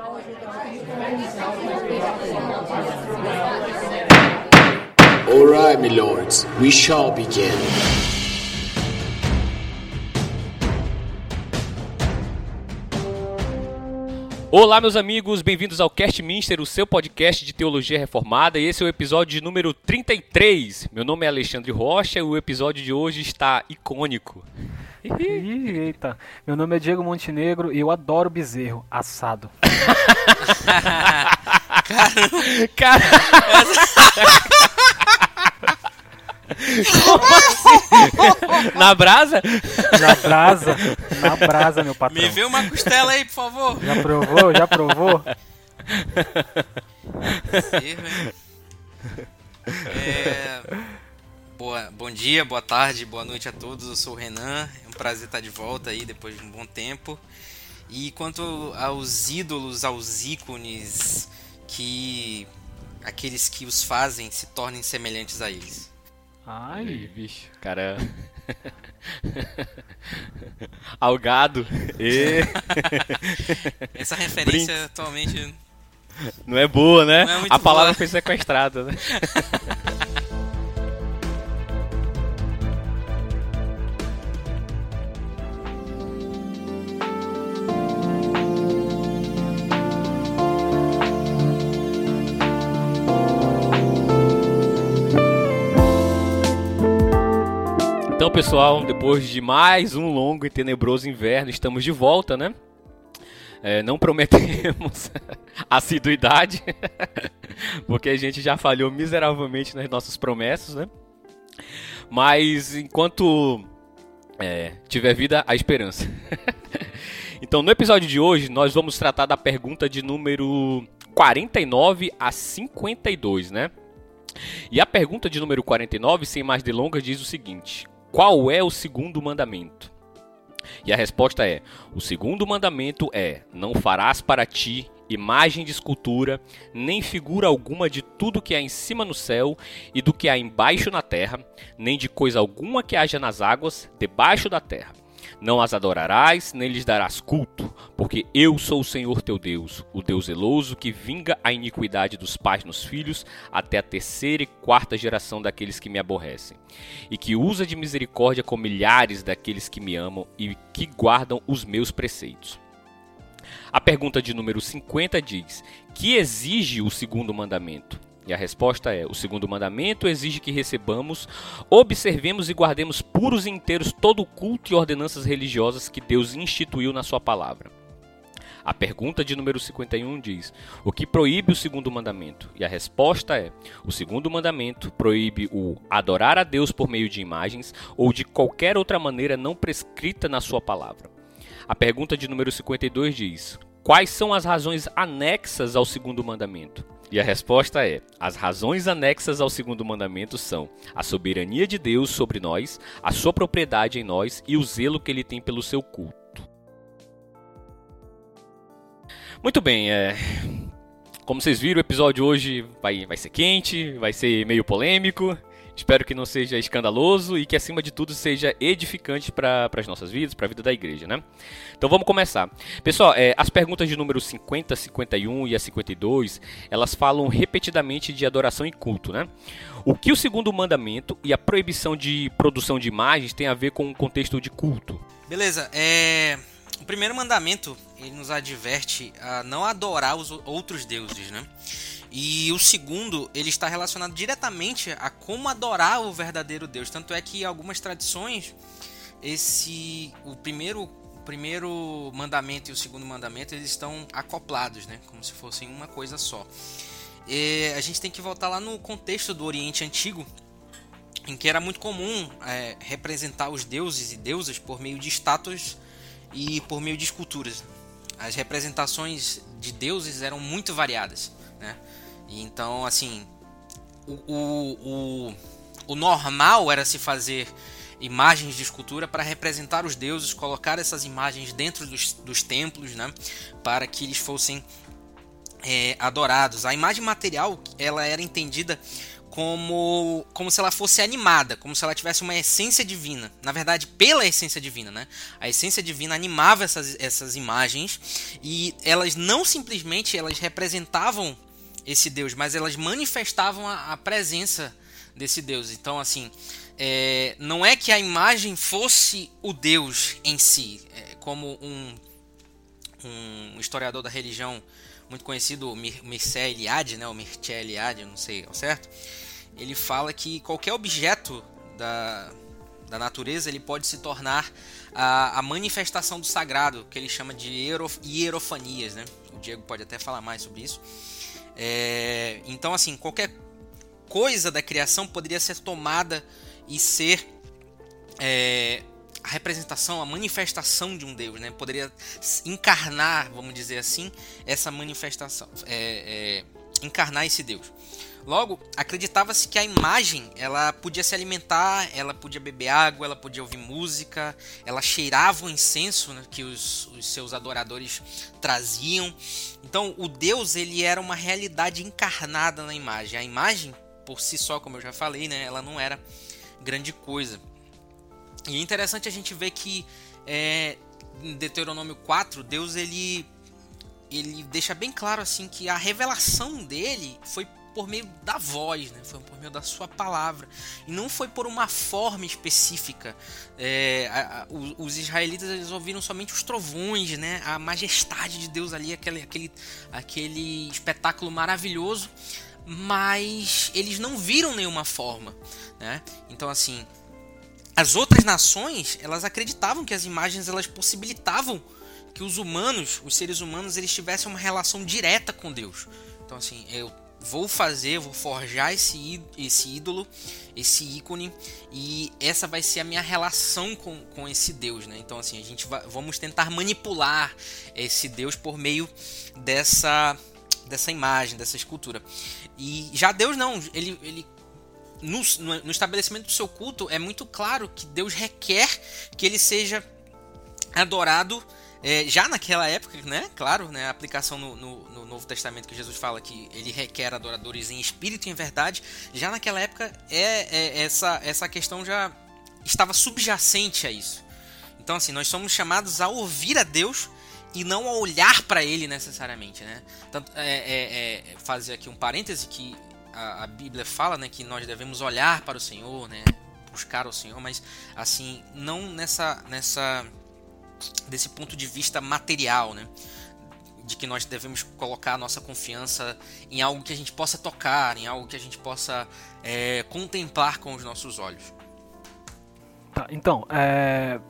All right, my lords, we shall begin. Olá, meus amigos, bem-vindos ao Cast Minster, o seu podcast de teologia reformada, e esse é o episódio número 33. Meu nome é Alexandre Rocha e o episódio de hoje está icônico. Ih, eita. Meu nome é Diego Montenegro e eu adoro bezerro assado. Cara, como assim? Na brasa? Na brasa, na brasa, meu patrão. Me vê uma costela aí, por favor. Já provou? Já provou? É, boa, bom dia, boa tarde, boa noite a todos. Eu sou o Renan. É um prazer estar de volta aí depois de um bom tempo. E quanto aos ídolos, aos ícones, que aqueles que os fazem se tornem semelhantes a eles. Ai, bicho, cara. Ao gado. E... Essa referência atualmente Não é boa, né? Não é muito A palavra boa. foi sequestrada, né? Então, pessoal, depois de mais um longo e tenebroso inverno, estamos de volta, né? É, não prometemos assiduidade, porque a gente já falhou miseravelmente nas nossas promessas, né? Mas enquanto é, tiver vida, a esperança. então, no episódio de hoje, nós vamos tratar da pergunta de número 49 a 52, né? E a pergunta de número 49, sem mais delongas, diz o seguinte: Qual é o segundo mandamento? E a resposta é: O segundo mandamento é: Não farás para ti imagem de escultura, nem figura alguma de tudo que há em cima no céu e do que há embaixo na terra, nem de coisa alguma que haja nas águas debaixo da terra. Não as adorarás, nem lhes darás culto, porque eu sou o Senhor teu Deus, o Deus zeloso que vinga a iniquidade dos pais nos filhos até a terceira e quarta geração daqueles que me aborrecem, e que usa de misericórdia com milhares daqueles que me amam e que guardam os meus preceitos. A pergunta de número 50 diz: Que exige o segundo mandamento? E a resposta é: O segundo mandamento exige que recebamos, observemos e guardemos puros e inteiros todo o culto e ordenanças religiosas que Deus instituiu na Sua palavra. A pergunta de número 51 diz: O que proíbe o segundo mandamento? E a resposta é: O segundo mandamento proíbe o adorar a Deus por meio de imagens ou de qualquer outra maneira não prescrita na Sua palavra. A pergunta de número 52 diz: Quais são as razões anexas ao segundo mandamento? E a resposta é: as razões anexas ao segundo mandamento são a soberania de Deus sobre nós, a sua propriedade em nós e o zelo que ele tem pelo seu culto. Muito bem, é. Como vocês viram, o episódio hoje vai, vai ser quente, vai ser meio polêmico. Espero que não seja escandaloso e que, acima de tudo, seja edificante para as nossas vidas, para a vida da igreja, né? Então vamos começar. Pessoal, é, as perguntas de número 50, 51 e a 52, elas falam repetidamente de adoração e culto, né? O que o segundo mandamento e a proibição de produção de imagens tem a ver com o contexto de culto? Beleza, é. O primeiro mandamento ele nos adverte a não adorar os outros deuses, né? E o segundo, ele está relacionado diretamente a como adorar o verdadeiro Deus. Tanto é que algumas tradições, esse o primeiro, o primeiro mandamento e o segundo mandamento eles estão acoplados, né? Como se fossem uma coisa só. E a gente tem que voltar lá no contexto do Oriente Antigo, em que era muito comum é, representar os deuses e deusas por meio de estátuas e por meio de esculturas. As representações de deuses eram muito variadas, né? Então, assim, o, o, o, o normal era se fazer imagens de escultura para representar os deuses, colocar essas imagens dentro dos, dos templos, né? Para que eles fossem é, adorados. A imagem material ela era entendida como, como se ela fosse animada, como se ela tivesse uma essência divina. Na verdade, pela essência divina, né? A essência divina animava essas, essas imagens e elas não simplesmente elas representavam esse Deus, mas elas manifestavam a, a presença desse Deus. Então, assim, é, não é que a imagem fosse o Deus em si, é, como um, um historiador da religião muito conhecido, Mircea Eliade, né, o Mircea Eliade, não sei ao certo, ele fala que qualquer objeto da, da natureza ele pode se tornar a, a manifestação do sagrado, que ele chama de hierofanias, né? O Diego pode até falar mais sobre isso. É, então, assim, qualquer coisa da criação poderia ser tomada e ser é, a representação, a manifestação de um Deus, né? Poderia encarnar, vamos dizer assim, essa manifestação, é, é, encarnar esse Deus. Logo, acreditava-se que a imagem ela podia se alimentar, ela podia beber água, ela podia ouvir música, ela cheirava o incenso né, que os, os, seus adoradores traziam. Então, o Deus ele era uma realidade encarnada na imagem. A imagem, por si só, como eu já falei, né, ela não era grande coisa. E é interessante a gente ver que é, em Deuteronômio 4, Deus ele, ele deixa bem claro assim que a revelação dele foi por meio da voz, né? foi por meio da sua palavra. E não foi por uma forma específica. É, a, a, os, israelitas eles ouviram somente os trovões, né? a majestade de Deus ali, aquele, aquele, aquele espetáculo maravilhoso, mas eles não viram nenhuma forma. Né? Então, assim, as outras nações elas acreditavam que as imagens elas possibilitavam que os humanos, os seres humanos, eles tivessem uma relação direta com Deus. Então, assim, eu vou fazer, vou forjar esse, esse ídolo, esse ícone, e essa vai ser a minha relação com, com esse Deus, né? Então, assim, a gente vai, vamos tentar manipular esse Deus por meio dessa, dessa imagem, dessa escultura. E já Deus não, ele, ele no, no estabelecimento do seu culto é muito claro que Deus requer que ele seja adorado é, já naquela época, né? Claro, né? A aplicação no, no, no, Novo Testamento que Jesus fala que ele requer adoradores em espírito e em verdade. Já naquela época, é, é, essa, essa questão já estava subjacente a isso. Então, assim, nós somos chamados a ouvir a Deus e não a olhar para Ele necessariamente, né? Tanto, é, é, é, fazer aqui um parêntese que a, a Bíblia fala, né? Que nós devemos olhar para o Senhor, né? Buscar o Senhor, mas assim, não nessa nessa desse ponto de vista material, né? De que nós devemos colocar a nossa confiança em algo que a gente possa tocar, em algo que a gente possa é, contemplar com os nossos olhos. Tá, então, é,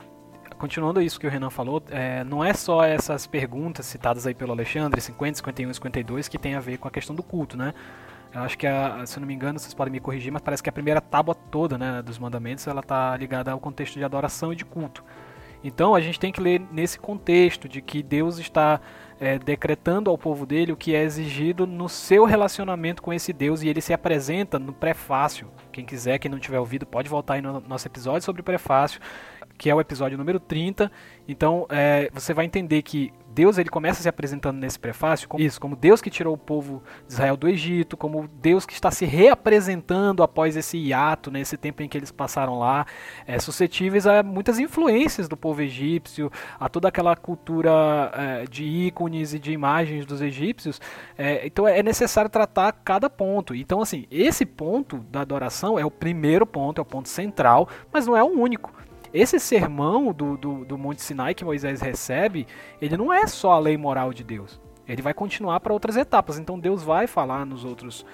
continuando isso que o Renan falou, é, não é só essas perguntas citadas aí pelo Alexandre, 50, 51 e 52, que tem a ver com a questão do culto, né? Eu acho que, a, se eu não me engano, vocês podem me corrigir, mas parece que a primeira tábua toda né, dos mandamentos ela está ligada ao contexto de adoração e de culto. Então a gente tem que ler nesse contexto de que Deus está é, decretando ao povo dele o que é exigido no seu relacionamento com esse Deus e ele se apresenta no prefácio. Quem quiser, quem não tiver ouvido, pode voltar aí no nosso episódio sobre o prefácio, que é o episódio número 30. Então é, você vai entender que Deus ele começa se apresentando nesse prefácio como isso, como Deus que tirou o povo de Israel do Egito, como Deus que está se reapresentando após esse hiato, né, tempo em que eles passaram lá, é, suscetíveis a muitas influências do povo egípcio, a toda aquela cultura é, de ícones e de imagens dos egípcios. É, então é necessário tratar cada ponto. Então assim, esse ponto da adoração é o primeiro ponto, é o ponto central, mas não é o único. Esse sermão do, do, do Monte Sinai que Moisés recebe, ele não é só a lei moral de Deus. Ele vai continuar para outras etapas. Então Deus vai falar nos outros,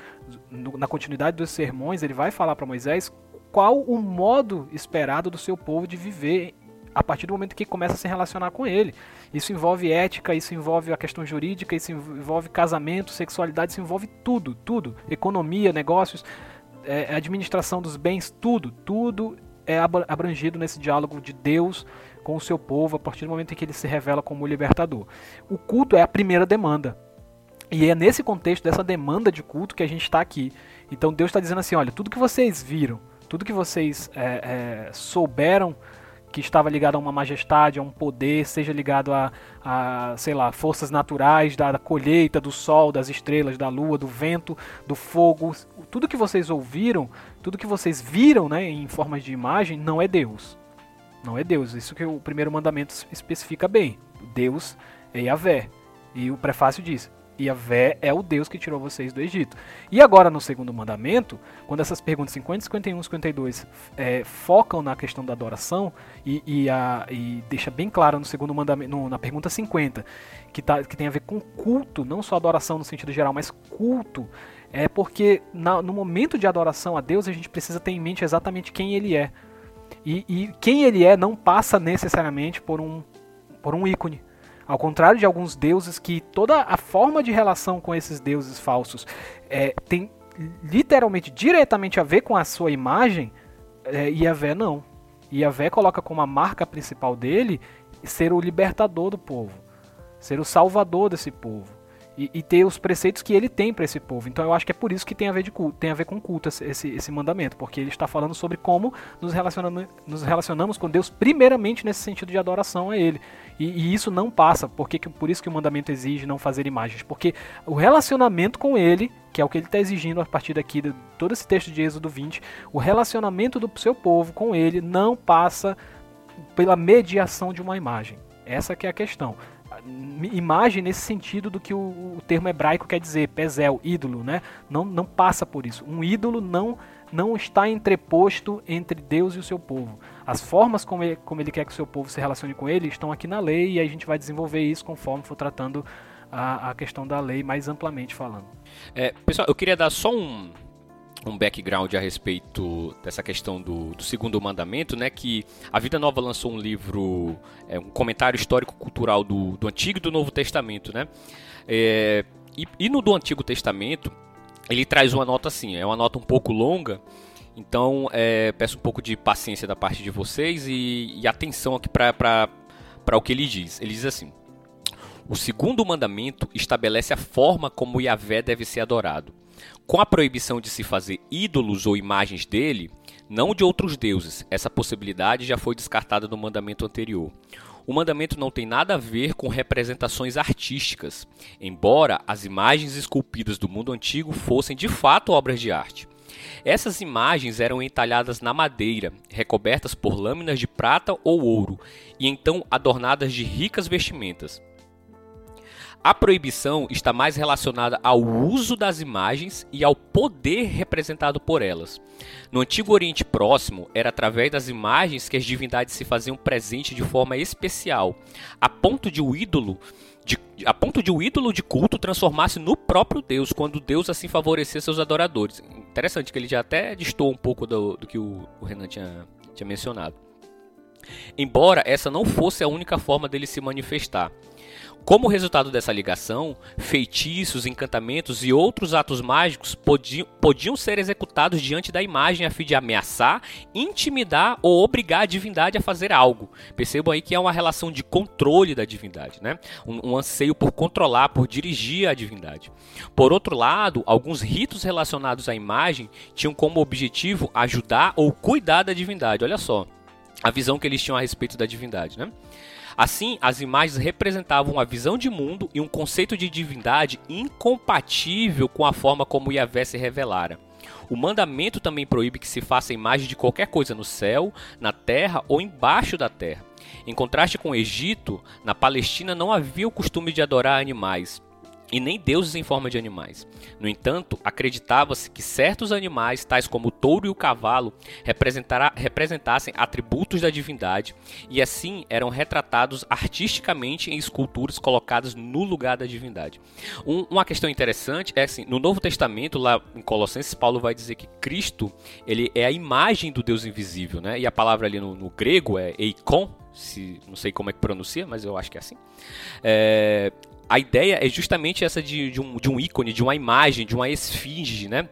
na continuidade dos sermões, ele vai falar para Moisés qual o modo esperado do seu povo de viver a partir do momento que começa a se relacionar com ele. Isso envolve ética, isso envolve a questão jurídica, isso envolve casamento, sexualidade, isso envolve tudo, tudo. Economia, negócios, é, administração dos bens, tudo, tudo é abrangido nesse diálogo de Deus com o seu povo a partir do momento em que ele se revela como libertador. O culto é a primeira demanda. E é nesse contexto dessa demanda de culto que a gente está aqui. Então Deus está dizendo assim: olha, tudo que vocês viram, tudo que vocês é, é, souberam que estava ligado a uma majestade, a um poder, seja ligado a, a sei lá, forças naturais da, da colheita, do sol, das estrelas, da lua, do vento, do fogo. Tudo que vocês ouviram, tudo que vocês viram né, em formas de imagem, não é Deus. Não é Deus. Isso que o primeiro mandamento especifica bem. Deus é Yahvé. E o prefácio diz: Yahvé é o Deus que tirou vocês do Egito. E agora no segundo mandamento, quando essas perguntas 50, 51 52 é, focam na questão da adoração e, e, a, e deixa bem claro no segundo mandamento, no, na pergunta 50, que, tá, que tem a ver com culto, não só adoração no sentido geral, mas culto, é porque na, no momento de adoração a Deus a gente precisa ter em mente exatamente quem Ele é. E, e quem Ele é não passa necessariamente por um, por um ícone ao contrário de alguns deuses que toda a forma de relação com esses deuses falsos é, tem literalmente, diretamente a ver com a sua imagem, é, Iavé não. Iavé coloca como a marca principal dele ser o libertador do povo, ser o salvador desse povo e, e, ter os preceitos que ele tem para esse povo. Então eu acho que é por isso que tem a ver, de culto, tem a ver com culto esse, esse mandamento, porque ele está falando sobre como nos relacionamos, nos relacionamos com Deus, primeiramente nesse sentido de adoração a Ele. E, e isso não passa, porque por isso que o mandamento exige não fazer imagens, porque o relacionamento com Ele, que é o que ele está exigindo a partir daqui, de todo esse texto de Êxodo 20, o relacionamento do seu povo com Ele não passa pela mediação de uma imagem. Essa que é a questão imagem nesse sentido do que o, o, termo hebraico quer dizer, pezel, ídolo, né? Não, não passa por isso. Um ídolo não não está entreposto entre Deus e o seu povo. As formas como ele, como ele quer que o seu povo se relacione com ele estão aqui na lei e a gente vai desenvolver isso conforme for tratando a, a questão da lei mais amplamente falando. É, pessoal, eu queria dar só um, um background a respeito dessa questão do, do, segundo mandamento, né? Que a Vida Nova lançou um livro, é, um comentário histórico-cultural do, do Antigo e do Novo Testamento, né? É, e, e, no do Antigo Testamento ele traz uma nota assim, é uma nota um pouco longa, então é, peço um pouco de paciência da parte de vocês e, e atenção aqui para o que ele diz. Ele diz assim: O segundo mandamento estabelece a forma como Yahvé deve ser adorado com a proibição de se fazer ídolos ou imagens dele, não de outros deuses. Essa possibilidade já foi descartada no mandamento anterior. O mandamento não tem nada a ver com representações artísticas, embora as imagens esculpidas do mundo antigo fossem de fato obras de arte. Essas imagens eram entalhadas na madeira, recobertas por lâminas de prata ou ouro, e então adornadas de ricas vestimentas. A proibição está mais relacionada ao uso das imagens e ao poder representado por elas. No Antigo Oriente Próximo, era através das imagens que as divindades se faziam presente de forma especial, a ponto de o ídolo de, a ponto de o ídolo de culto transformar-se no próprio Deus, quando Deus assim favorecia seus adoradores. Interessante que ele já até distou um pouco do, do que o, o Renan tinha, tinha mencionado. Embora essa não fosse a única forma dele se manifestar. Como resultado dessa ligação, feitiços, encantamentos e outros atos mágicos podiam, podiam ser executados diante da imagem a fim de ameaçar, intimidar ou obrigar a divindade a fazer algo. Percebam aí que é uma relação de controle da divindade, né? um, um anseio por controlar, por dirigir a divindade. Por outro lado, alguns ritos relacionados à imagem tinham como objetivo ajudar ou cuidar da divindade. Olha só a visão que eles tinham a respeito da divindade, né? Assim, as imagens representavam uma visão de mundo e um conceito de divindade incompatível com a forma como Yahvé se revelara. O mandamento também proíbe que se faça imagem de qualquer coisa no céu, na terra ou embaixo da terra. Em contraste com o Egito, na Palestina não havia o costume de adorar animais e nem deuses em forma de animais. No entanto, acreditava-se que certos animais, tais como o touro e o cavalo, representassem atributos da divindade e assim eram retratados artisticamente em esculturas colocadas no lugar da divindade. Um, uma questão interessante é assim, no Novo Testamento, lá em Colossenses, Paulo vai dizer que Cristo ele é a imagem do Deus invisível, né? E a palavra ali no, no grego é eikon, se, não sei como é que pronuncia, mas eu acho que é assim. É, a ideia é justamente essa de, de, um, de um ícone, de uma imagem, de uma esfinge, né?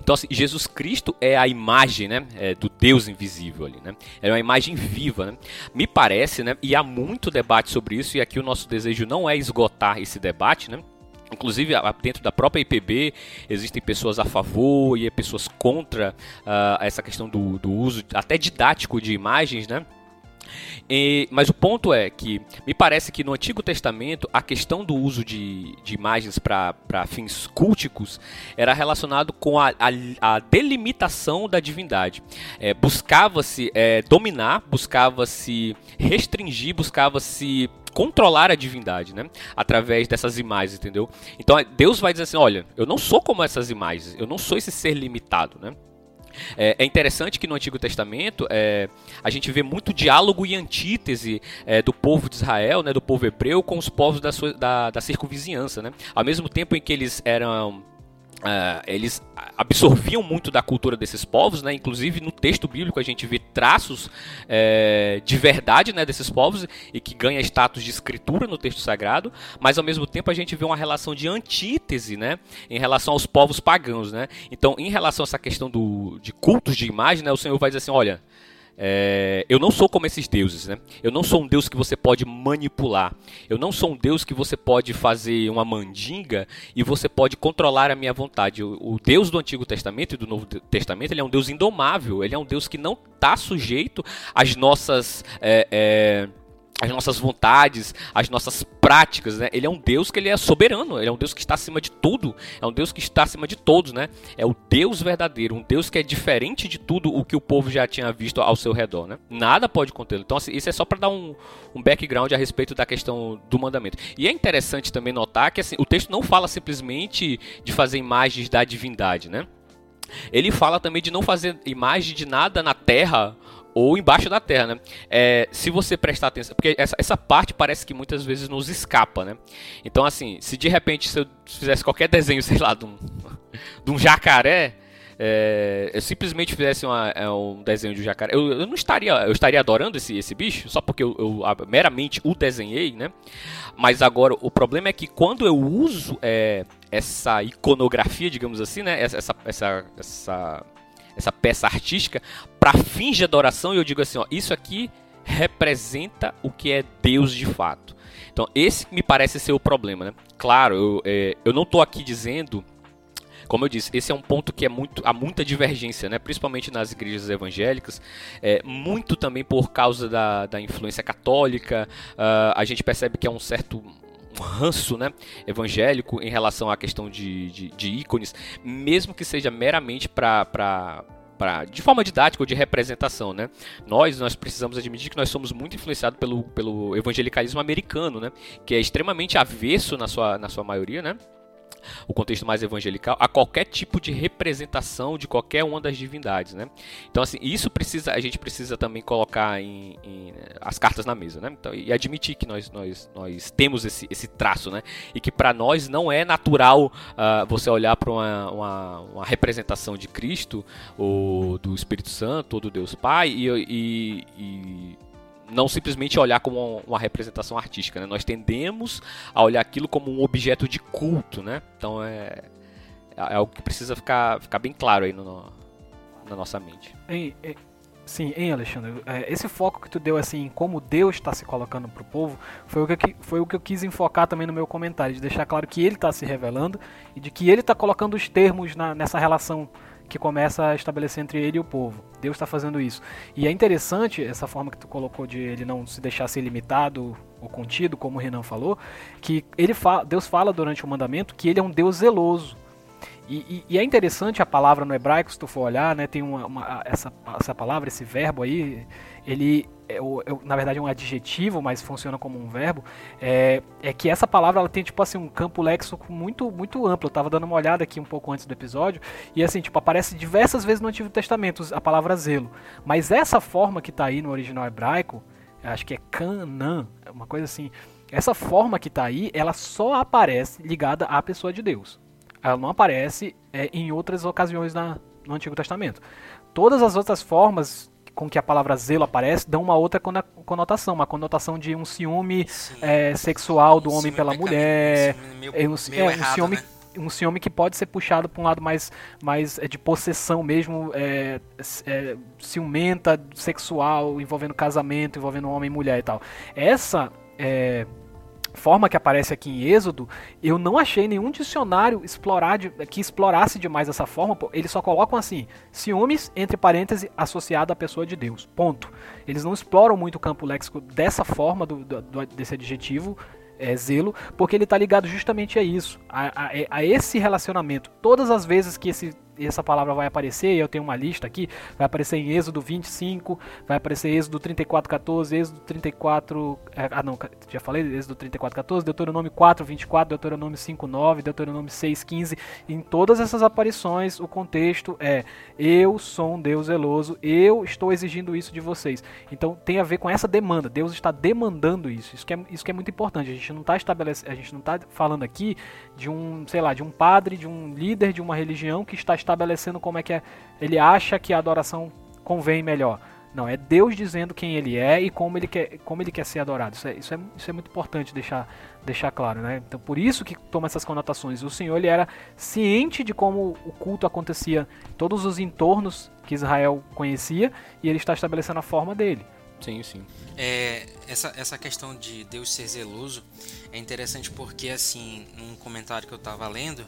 Então, assim, Jesus Cristo é a imagem né, é, do Deus invisível ali, né? É uma imagem viva, né? Me parece, né? E há muito debate sobre isso, e aqui o nosso desejo não é esgotar esse debate, né? Inclusive, dentro da própria IPB, existem pessoas a favor e pessoas contra uh, essa questão do, do uso até didático de imagens, né? E, mas o ponto é que me parece que no Antigo Testamento a questão do uso de, de imagens para fins culticos era relacionado com a, a, a delimitação da divindade. É, buscava-se é, dominar, buscava-se restringir, buscava-se controlar a divindade, né? Através dessas imagens, entendeu? Então Deus vai dizer assim: olha, eu não sou como essas imagens, eu não sou esse ser limitado, né? É, é, interessante que no Antigo Testamento é, a gente vê muito diálogo e antítese é, do povo de Israel, né, do povo hebreu, com os povos da, sua, da, da circunvizinhança. Né? Ao mesmo tempo em que eles eram Uh, eles absorviam muito da cultura desses povos, né? Inclusive no texto bíblico a gente vê traços é, de verdade, né, desses povos e que ganha status de escritura no texto sagrado, mas ao mesmo tempo a gente vê uma relação de antítese, né, em relação aos povos pagãos, né? Então, em relação a essa questão do, de cultos de imagem, né, o Senhor vai dizer assim, olha, é, eu não sou como esses deuses, né? Eu não sou um deus que você pode manipular. Eu não sou um deus que você pode fazer uma mandinga e você pode controlar a minha vontade. O, o Deus do Antigo Testamento e do Novo Testamento ele é um Deus indomável. Ele é um Deus que não está sujeito às nossas é, é, as nossas vontades, as nossas práticas, né? Ele é um Deus que ele é soberano, ele é um Deus que está acima de tudo, é um Deus que está acima de todos, né? É o Deus verdadeiro, um Deus que é diferente de tudo o que o povo já tinha visto ao seu redor, né? Nada pode contê-lo. Então, assim, isso é só para dar um, um background a respeito da questão do mandamento. E é interessante também notar que assim, o texto não fala simplesmente de fazer imagens da divindade, né? Ele fala também de não fazer imagem de nada na terra ou embaixo da terra, né? É, se você prestar atenção, porque essa, essa parte parece que muitas vezes nos escapa, né? Então, assim, se de repente se eu fizesse qualquer desenho, sei lá, de um, de um jacaré, é, eu simplesmente fizesse uma, é, um desenho de um jacaré, eu, eu, não estaria, eu estaria adorando esse, esse bicho só porque eu, eu meramente o desenhei, né? Mas agora o problema é que quando eu uso é, essa iconografia, digamos assim, né? Essa, essa, essa essa peça artística para fins de adoração e eu digo assim, ó, isso aqui representa o que é Deus de fato. Então esse me parece ser o problema, né? Claro, eu, é, eu não estou aqui dizendo como eu disse, esse é um ponto que é muito, há muita divergência, né? principalmente nas igrejas evangélicas, é, muito também por causa da, da influência católica. Uh, a gente percebe que é um certo um ranço né, evangélico em relação à questão de, de, de ícones, mesmo que seja meramente para Pra, de forma didática ou de representação, né? Nós, nós precisamos admitir que nós somos muito influenciados pelo, pelo evangelicalismo americano, né? Que é extremamente avesso na sua, na sua maioria, né? O contexto mais evangelical, a qualquer tipo de representação de qualquer uma das divindades, né? Então, assim, isso precisa, a gente precisa também colocar em, em as cartas na mesa, né? Então, e admitir que nós, nós, nós temos esse, esse traço, né? E que para nós não é natural uh, você olhar para uma, uma, uma, representação de Cristo, ou do Espírito Santo, ou do Deus Pai, e, e, e não simplesmente olhar como uma representação artística. Né? Nós tendemos a olhar aquilo como um objeto de culto. Né? Então é, é algo que precisa ficar, ficar bem claro aí no, na nossa mente. Ei, ei, sim, hein, Alexandre? É, esse foco que tu deu assim, em como Deus está se colocando para o povo, foi o, que, foi o que eu quis enfocar também no meu comentário, de deixar claro que ele está se revelando e de que ele está colocando os termos na, nessa relação que começa a estabelecer entre ele e o povo. Deus está fazendo isso. E é interessante essa forma que tu colocou de ele não se deixar ser limitado ou contido, como o Renan falou, que ele fala, Deus fala durante o mandamento que ele é um Deus zeloso. E, e, e, é interessante a palavra no hebraico, se tu for olhar, né, tem uma, uma, essa, essa palavra, esse verbo aí, ele é, é, na verdade é um adjetivo, mas funciona como um verbo, é, é que essa palavra ela tem tipo assim um campo léxico muito muito amplo. Eu tava dando uma olhada aqui um pouco antes do episódio e assim, tipo, aparece diversas vezes no Antigo Testamento a palavra zelo. Mas essa forma que está aí no original hebraico, acho que é Canaan, uma coisa assim. Essa forma que está aí, ela só aparece ligada à pessoa de Deus. Ela não aparece é, em outras ocasiões na, no Antigo Testamento. Todas as outras formas com que a palavra zelo aparece dão uma outra conotação, uma conotação de um ciúme é, sexual do homem pela mulher, meio, é um, errado, um ciúme né? um ciúme que pode ser puxado para um lado mais, mais é, de possessão mesmo, é, é, ciumenta, sexual, envolvendo casamento, envolvendo homem e mulher e tal. Essa é, forma que aparece aqui em Êxodo, eu não achei nenhum dicionário explorar de, que explorasse demais essa forma. Eles só colocam assim: ciúmes, entre parênteses, associado à pessoa de Deus. Ponto. Eles não exploram muito o campo léxico dessa forma, do, do, desse adjetivo. É, zelo, porque ele está ligado justamente a isso, a, a, a esse relacionamento. Todas as vezes que esse essa palavra vai aparecer, eu tenho uma lista aqui, vai aparecer em Êxodo 25, vai aparecer Êxodo 34, 14, Êxodo 34, é, ah não, já falei, Êxodo 34, 14, Deuteronômio 4, 24, Deuteronômio 5, 9, Deuteronômio 6, 15, em todas essas aparições o contexto é, eu sou um Deus zeloso, eu estou exigindo isso de vocês, então tem a ver com essa demanda, Deus está demandando isso, isso que é, isso que é muito importante, a gente não está estabelecendo, a gente não está falando aqui de um, sei lá, de um padre, de um líder de uma religião que está estabelecendo como é que é, ele acha que a adoração convém melhor. Não, é Deus dizendo quem ele é e como ele quer, como ele quer ser adorado. Isso é, isso é, isso é muito importante deixar, deixar claro, né? Então, por isso que toma essas conotações. O Senhor ele era ciente de como o culto acontecia, todos os entornos que Israel conhecia, e ele está estabelecendo a forma dele. Sim, sim. É, essa, essa questão de Deus ser zeloso é interessante porque, assim, num comentário que eu estava lendo,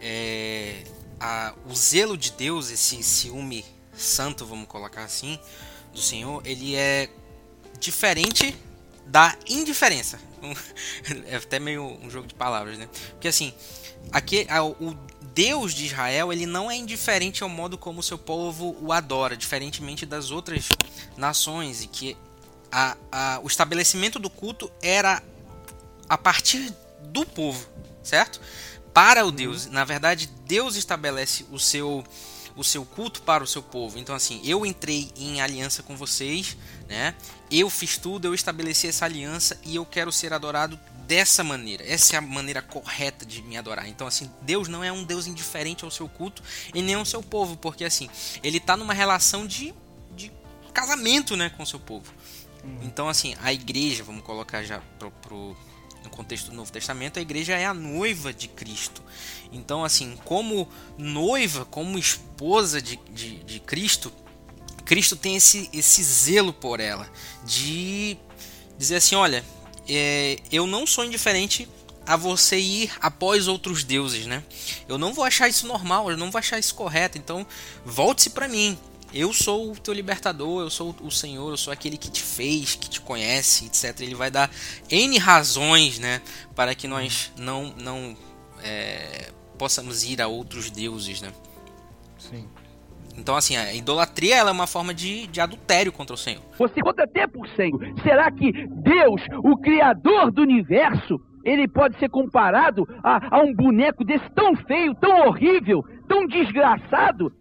é, a, o zelo de Deus, esse ciúme santo, vamos colocar assim, do Senhor, ele é diferente da indiferença. é até meio um jogo de palavras, né? Porque assim, aqui, o Deus de Israel, ele não é indiferente ao modo como o seu povo o adora, diferentemente das outras nações, e que a, a, o estabelecimento do culto era a partir do povo, certo? Para o Deus. Na verdade, Deus estabelece o seu o seu culto para o seu povo. Então assim, eu entrei em aliança com vocês, né? Eu fiz tudo, eu estabeleci essa aliança e eu quero ser adorado dessa maneira. Essa é a maneira correta de me adorar. Então assim, Deus não é um Deus indiferente ao seu culto e nem ao seu povo, porque assim, ele está numa relação de, de casamento, né, com o seu povo. Uhum. Então assim, a igreja, vamos colocar já pro, pro no contexto do Novo Testamento, a igreja é a noiva de Cristo. Então, assim, como noiva, como esposa de, de, de Cristo, Cristo tem esse, esse zelo por ela, de dizer assim: olha, é, eu não sou indiferente a você ir após outros deuses, né? Eu não vou achar isso normal, eu não vou achar isso correto, então volte-se para mim. Eu sou o teu libertador, eu sou o Senhor, eu sou aquele que te fez, que te conhece, etc. Ele vai dar N razões, né, para que nós não, não é, possamos ir a outros deuses, né? Sim. Então, assim, a idolatria ela é uma forma de, de adultério contra o Senhor. Você conta tempo, Senhor. Será que Deus, o Criador do universo, ele pode ser comparado a, a um boneco desse tão feio, tão horrível, tão desgraçado?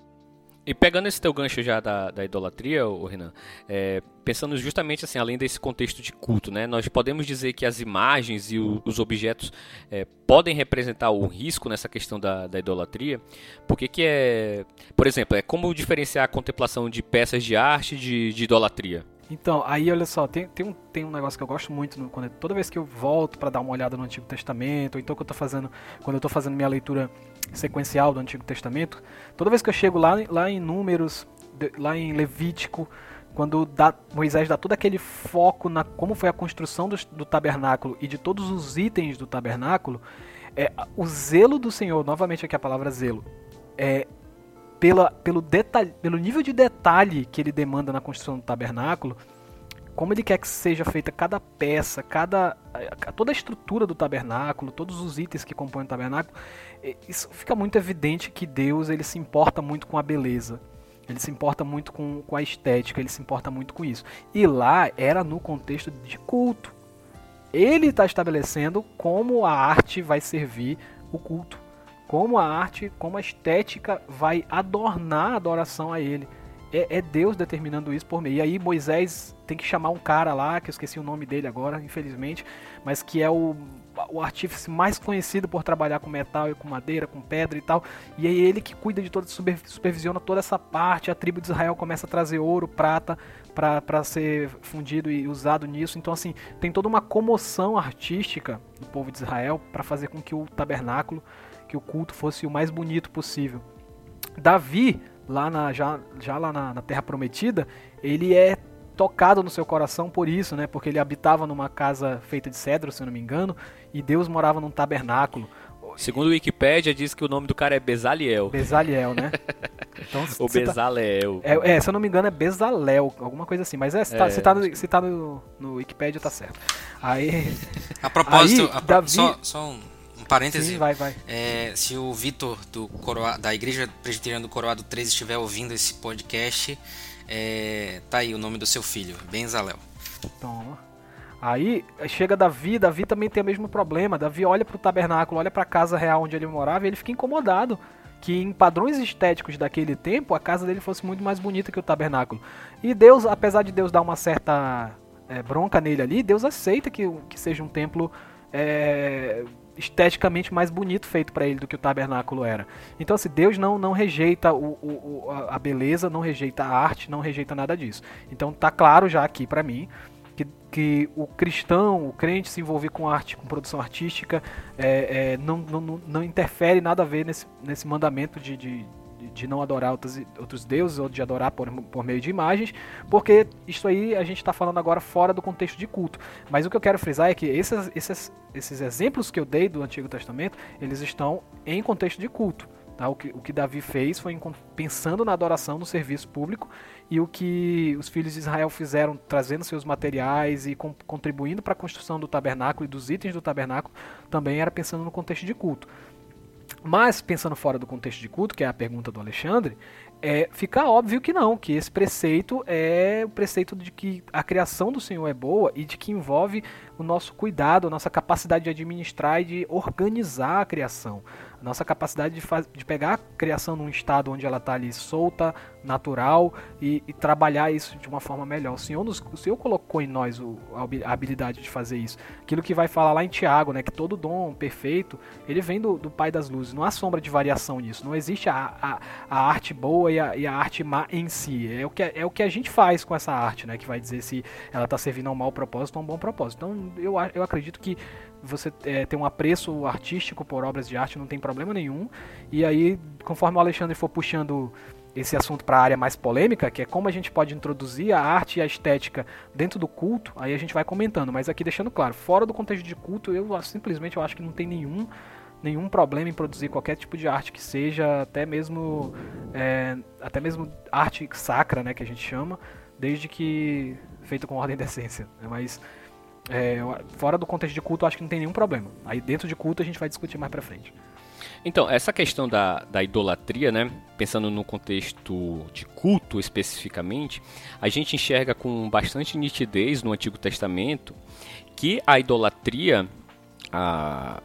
E pegando esse teu gancho já da, da idolatria, o Renan, é, pensando justamente assim, além desse contexto de culto, né, nós podemos dizer que as imagens e o, os objetos é, podem representar o risco nessa questão da, da idolatria, porque que é, por exemplo, é como diferenciar a contemplação de peças de arte de, de idolatria? Então, aí olha só, tem, tem, um, tem um negócio que eu gosto muito no, quando toda vez que eu volto para dar uma olhada no Antigo Testamento, ou então que eu tô fazendo, quando eu estou fazendo minha leitura sequencial do Antigo Testamento, toda vez que eu chego lá, lá em Números, lá em Levítico, quando dá, Moisés dá todo aquele foco na como foi a construção do, do tabernáculo e de todos os itens do tabernáculo, é, o zelo do Senhor, novamente aqui a palavra zelo, é pela, pelo, detalhe, pelo nível de detalhe que ele demanda na construção do tabernáculo, como ele quer que seja feita cada peça, cada toda a estrutura do tabernáculo, todos os itens que compõem o tabernáculo, isso fica muito evidente que Deus ele se importa muito com a beleza. Ele se importa muito com, com a estética, ele se importa muito com isso. E lá era no contexto de culto. Ele está estabelecendo como a arte vai servir o culto como a arte, como a estética vai adornar a adoração a ele. É, é, Deus determinando isso por meio. E aí Moisés tem que chamar um cara lá, que eu esqueci o nome dele agora, infelizmente, mas que é o, o artífice mais conhecido por trabalhar com metal e com madeira, com pedra e tal. E é ele que cuida de toda, supervisiona toda essa parte. A tribo de Israel começa a trazer ouro, prata para ser fundido e usado nisso. Então, assim, tem toda uma comoção artística do povo de Israel para fazer com que o tabernáculo que o culto fosse o mais bonito possível. Davi, lá na, já, já lá na, na Terra Prometida, ele é tocado no seu coração por isso, né? Porque ele habitava numa casa feita de cedro, se eu não me engano, e Deus morava num tabernáculo. Segundo o Wikipedia, diz que o nome do cara é Bezaliel. Bezaliel, né? Então, Ou Bezalel. Tá... É, é, se eu não me engano é Bezalel, alguma coisa assim. Mas é, se, tá, é. se tá, no, se tá no, no Wikipedia, tá certo. Aí... A propósito, aí, a pro... Davi... só, só um parêntese. Sim, vai, vai. É, se o Vitor da Igreja Presbiteriana do Coroado 13 estiver ouvindo esse podcast, é, tá aí o nome do seu filho, Benzalel. Toma. Aí chega Davi, Davi também tem o mesmo problema. Davi olha para o tabernáculo, olha para a casa real onde ele morava e ele fica incomodado que em padrões estéticos daquele tempo a casa dele fosse muito mais bonita que o tabernáculo. E Deus, apesar de Deus dar uma certa é, bronca nele ali, Deus aceita que, que seja um templo é, esteticamente mais bonito feito para ele do que o tabernáculo era. Então, assim, Deus não, não rejeita o, o, a beleza, não rejeita a arte, não rejeita nada disso. Então, tá claro já aqui para mim que, que o cristão, o crente se envolver com arte, com produção artística, é, é, não, não, não interfere nada a ver nesse, nesse mandamento de, de, de não adorar outros, outros deuses ou de adorar por, por meio de imagens, porque isso aí a gente está falando agora fora do contexto de culto. Mas o que eu quero frisar é que esses, esses, esses exemplos que eu dei do Antigo Testamento, eles estão em contexto de culto. Tá? O, que, o que Davi fez foi pensando na adoração no serviço público e o que os filhos de Israel fizeram, trazendo seus materiais e contribuindo para a construção do tabernáculo e dos itens do tabernáculo, também era pensando no contexto de culto. Mas, pensando fora do contexto de culto, que é a pergunta do Alexandre, é, fica óbvio que não, que esse preceito é o preceito de que a criação do Senhor é boa e de que envolve o nosso cuidado, a nossa capacidade de administrar e de organizar a criação nossa capacidade de, de pegar a criação num estado onde ela está ali solta, natural e, e, trabalhar isso de uma forma melhor. O Senhor, nos, o Senhor colocou em nós o, a habilidade de fazer isso. Aquilo que vai falar lá em Tiago, né, que todo dom perfeito ele vem do, do Pai das Luzes. Não há sombra de variação nisso. Não existe a, a, a arte boa e a, e a, arte má em si. É o, que, é o que a gente faz com essa arte, né, que vai dizer se ela está servindo a um mau propósito ou a um bom propósito. Então eu, eu acredito que você é, ter um apreço artístico por obras de arte não tem problema nenhum. E aí, conforme o Alexandre for puxando esse assunto para a área mais polêmica, que é como a gente pode introduzir a arte e a estética dentro do culto, aí a gente vai comentando. Mas aqui deixando claro, fora do contexto de culto, eu simplesmente eu acho que não tem nenhum nenhum problema em produzir qualquer tipo de arte que seja até mesmo é, até mesmo arte sacra, né, que a gente chama, desde que feito com ordem e decência. Né? Mas é, fora do contexto de culto, acho que não tem nenhum problema. Aí dentro de culto a gente vai discutir mais pra frente. Então, essa questão da, da idolatria, né? Pensando no contexto de culto especificamente, a gente enxerga com bastante nitidez no Antigo Testamento que a idolatria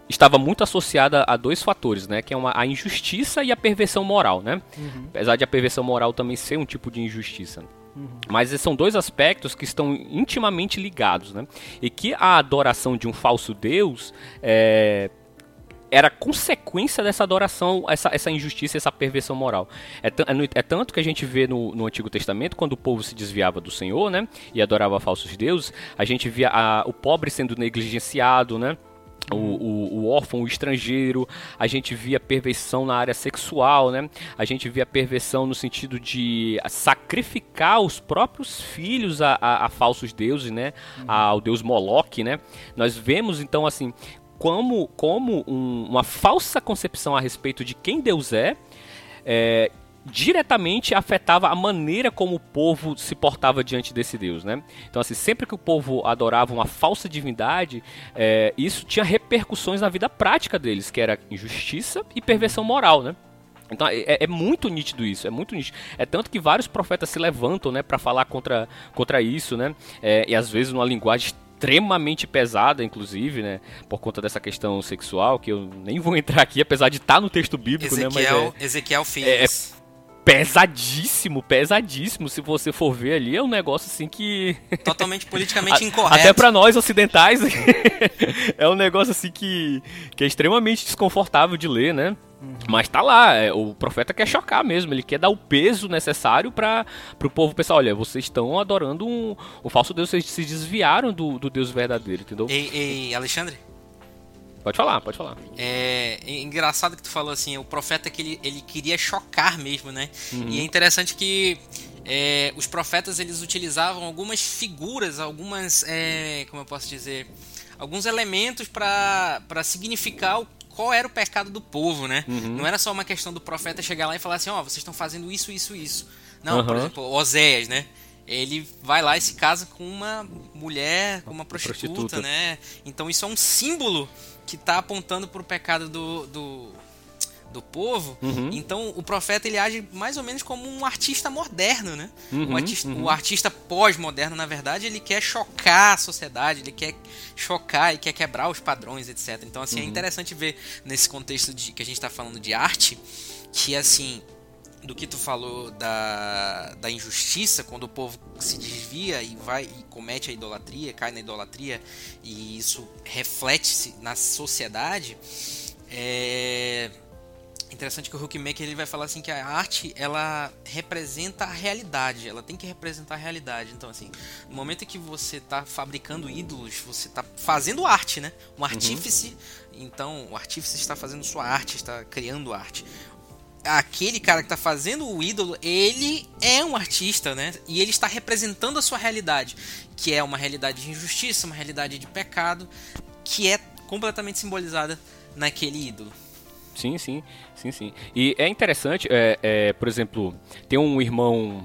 estava muito associada a dois fatores, né? Que é uma, a injustiça e a perversão moral, né? Uhum. Apesar de a perversão moral também ser um tipo de injustiça. Mas são dois aspectos que estão intimamente ligados, né? E que a adoração de um falso Deus é, era consequência dessa adoração, essa, essa injustiça, essa perversão moral. É, é, é tanto que a gente vê no, no, Antigo Testamento, quando o povo se desviava do Senhor, né? E adorava falsos deuses, a gente via a, o pobre sendo negligenciado, né? O, o, o, órfão, o estrangeiro, a gente via perversão na área sexual, né? A gente via perversão no sentido de sacrificar os próprios filhos a, a, a falsos deuses, né? Ao deus Moloque, né? Nós vemos então assim como, como um, uma falsa concepção a respeito de quem Deus é, é diretamente afetava a maneira como o povo se portava diante desse Deus, né? Então, assim, sempre que o povo adorava uma falsa divindade, é, isso tinha repercussões na vida prática deles, que era injustiça e perversão moral, né? Então é, é, muito nítido isso, é muito nítido. É tanto que vários profetas se levantam, né, para falar contra, contra isso, né? É, e às vezes numa linguagem extremamente pesada, inclusive, né? Por conta dessa questão sexual, que eu nem vou entrar aqui, apesar de estar tá no texto bíblico, Ezequiel, né? Mas é, Ezequiel Filhos. Pesadíssimo, pesadíssimo. Se você for ver ali, é um negócio assim que. Totalmente politicamente incorreto. Até para nós ocidentais, é um negócio assim que, que é extremamente desconfortável de ler, né? Uhum. Mas tá lá, é, o profeta quer chocar mesmo, ele quer dar o peso necessário para o povo pensar: olha, vocês estão adorando um, o falso Deus, vocês se desviaram do, do Deus verdadeiro, entendeu? Ei, ei, Alexandre? Pode falar, pode falar. É, é, engraçado que tu falou assim, o profeta que ele, ele queria chocar mesmo, né? Uhum. E é interessante que é, os profetas eles utilizavam algumas figuras, algumas, é, como eu posso dizer, alguns elementos para significar o qual era o pecado do povo, né? Uhum. Não era só uma questão do profeta chegar lá e falar assim, ó, oh, vocês estão fazendo isso, isso, isso. Não, uhum. por exemplo, Oséias, né? Ele vai lá e se casa com uma mulher, com uma prostituta, prostituta. né? Então isso é um símbolo que está apontando para o pecado do, do, do povo. Uhum. Então o profeta ele age mais ou menos como um artista moderno, né? Uhum, artista, uhum. O artista pós-moderno, na verdade, ele quer chocar a sociedade, ele quer chocar e quer quebrar os padrões, etc. Então assim é uhum. interessante ver nesse contexto de que a gente está falando de arte que assim do que tu falou da, da injustiça, quando o povo se desvia e vai e comete a idolatria, cai na idolatria, e isso reflete-se na sociedade, é interessante que o Huckmaker ele vai falar assim que a arte ela representa a realidade, ela tem que representar a realidade. Então assim, no momento em que você está fabricando ídolos, você está fazendo arte, né? Um artífice, uhum. então o artífice está fazendo sua arte, está criando arte aquele cara que está fazendo o ídolo, ele é um artista, né? E ele está representando a sua realidade, que é uma realidade de injustiça, uma realidade de pecado, que é completamente simbolizada naquele ídolo. Sim, sim, sim, sim. E é interessante, é, é, por exemplo, tem um irmão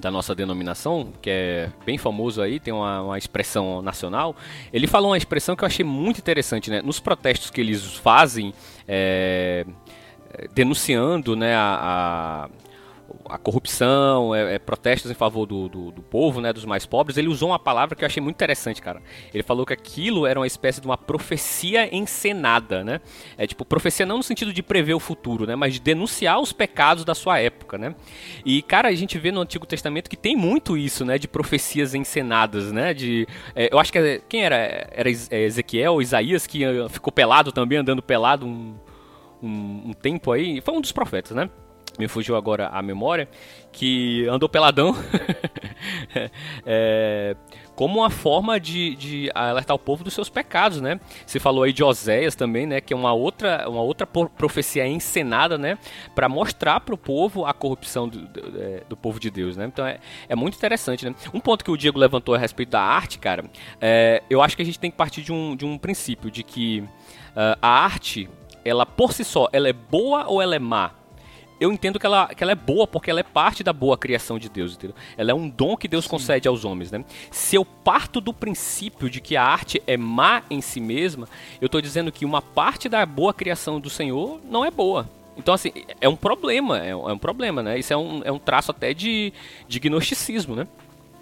da nossa denominação, que é bem famoso aí, tem uma, uma, expressão nacional. Ele falou uma expressão que eu achei muito interessante, né? Nos protestos que eles fazem, é, denunciando né, a, a, a corrupção, é, é, protestos em favor do, do, do, povo, né, dos mais pobres, ele usou uma palavra que eu achei muito interessante, cara. Ele falou que aquilo era uma espécie de uma profecia encenada, né? É tipo, profecia não no sentido de prever o futuro, né, mas de denunciar os pecados da sua época, né? E, cara, a gente vê no Antigo Testamento que tem muito isso, né, de profecias encenadas, né? De, é, eu acho que quem era? Era é, Ezequiel, Isaías, que ficou pelado também, andando pelado um um, um tempo aí, foi um dos profetas, né? me fugiu agora a memória, que andou peladão é, como uma forma de, de, alertar o povo dos seus pecados, né? Você falou aí de Oséias também, né? Que é uma outra, uma outra profecia encenada, né? Para mostrar para o povo a corrupção do, do, é, do, povo de Deus, né? Então é, é muito interessante, né? Um ponto que o Diego levantou a respeito da arte, cara, é, eu acho que a gente tem que partir de um, de um princípio, de que uh, a arte ela por si só, ela é boa ou ela é má? Eu entendo que ela, que ela é boa porque ela é parte da boa criação de Deus, entendeu? Ela é um dom que Deus Sim. concede aos homens, né? Se eu parto do princípio de que a arte é má em si mesma, eu estou dizendo que uma parte da boa criação do Senhor não é boa. Então, assim, é um problema, é um, é um problema, né? Isso é um, é um traço até de, de gnosticismo, né?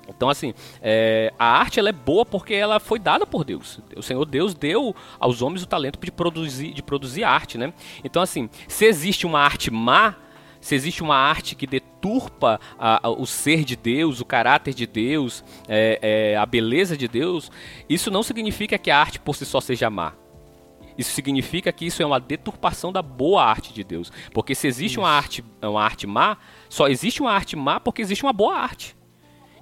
Então, assim, é, a arte ela é boa porque ela foi dada por Deus. O Senhor Deus deu aos homens o talento de produzir, de produzir arte, né? Então, assim, se existe uma arte má, se existe uma arte que deturpa a, a, o ser de Deus, o caráter de Deus, é, é, a beleza de Deus, isso não significa que a arte por si só seja má. Isso significa que isso é uma deturpação da boa arte de Deus. Porque se existe uma arte, uma arte má, só existe uma arte má porque existe uma boa arte.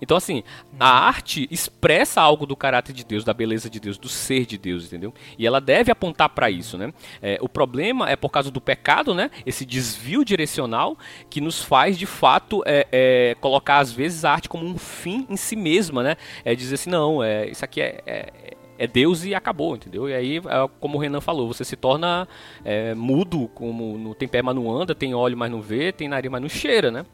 Então, assim, a arte expressa algo do caráter de Deus, da beleza de Deus, do ser de Deus, entendeu? E ela deve apontar para isso, né? É, o problema é por causa do pecado, né? Esse desvio direcional que nos faz, de fato, é, é, colocar, às vezes, a arte como um fim em si mesma, né? É dizer assim, não, é, isso aqui é, é, é Deus e acabou, entendeu? E aí, é como o Renan falou, você se torna é, mudo, como não tem pé, mas não anda, tem olho, mas não vê, tem nariz, mas não cheira, né?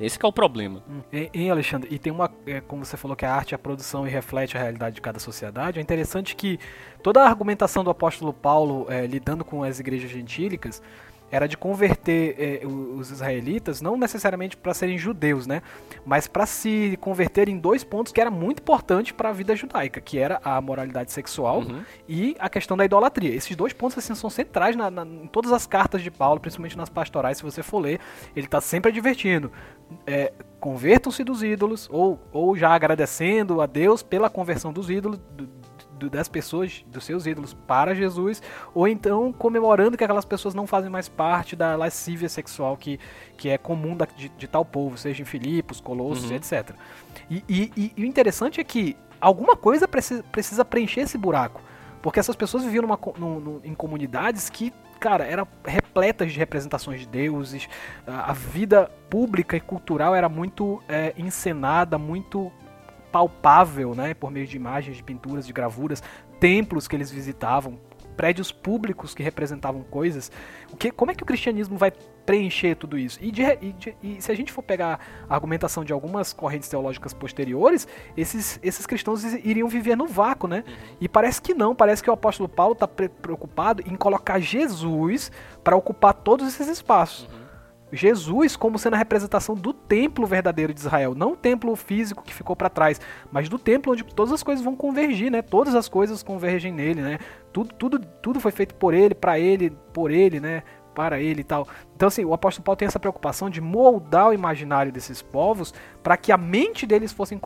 Esse é o problema. Hein, Alexandre? E tem uma, é, como você falou, que a arte é a produção e reflete a realidade de cada sociedade. É interessante que toda a argumentação do apóstolo Paulo é, lidando com as igrejas gentílicas era de converter é, os israelitas, não necessariamente para serem judeus, né? Mas para se converter em dois pontos que era muito importante para a vida judaica, que era a moralidade sexual uhum. e a questão da idolatria. Esses dois pontos assim são centrais na, na, em todas as cartas de Paulo, principalmente nas pastorais. Se você for ler, ele está sempre advertindo. É, convertam-se dos ídolos, ou, ou já agradecendo a Deus pela conversão dos ídolos, das pessoas, dos seus ídolos para Jesus, ou então comemorando que aquelas pessoas não fazem mais parte da lascívia sexual que, que é comum da, de, de, tal povo, seja em Filipos, Colossos, uhum. etc. E, e, e, o interessante é que alguma coisa precisa, precisa preencher esse buraco, porque essas pessoas viviam numa, num, num, em comunidades que, cara, era repletas de representações de deuses. A, a vida pública e cultural era muito é, encenada, muito palpável, né, por meio de imagens, de pinturas, de gravuras, templos que eles visitavam, prédios públicos que representavam coisas. O que, como é que o cristianismo vai preencher tudo isso? E, de, e, de, e, se a gente for pegar a argumentação de algumas correntes teológicas posteriores, esses, esses cristãos iriam viver no vácuo, né? Uhum. E parece que não, parece que o apóstolo Paulo está preocupado em colocar Jesus para ocupar todos esses espaços. Uhum. Jesus como sendo a representação do templo verdadeiro de Israel, não o templo físico que ficou para trás, mas do templo onde todas as coisas vão convergir, né? Todas as coisas convergem nele, né? Tudo, tudo, tudo foi feito por ele, para ele, por ele, né? Para ele e tal. Então, assim, o apóstolo Paulo tem essa preocupação de moldar o imaginário desses povos para que a mente deles fossem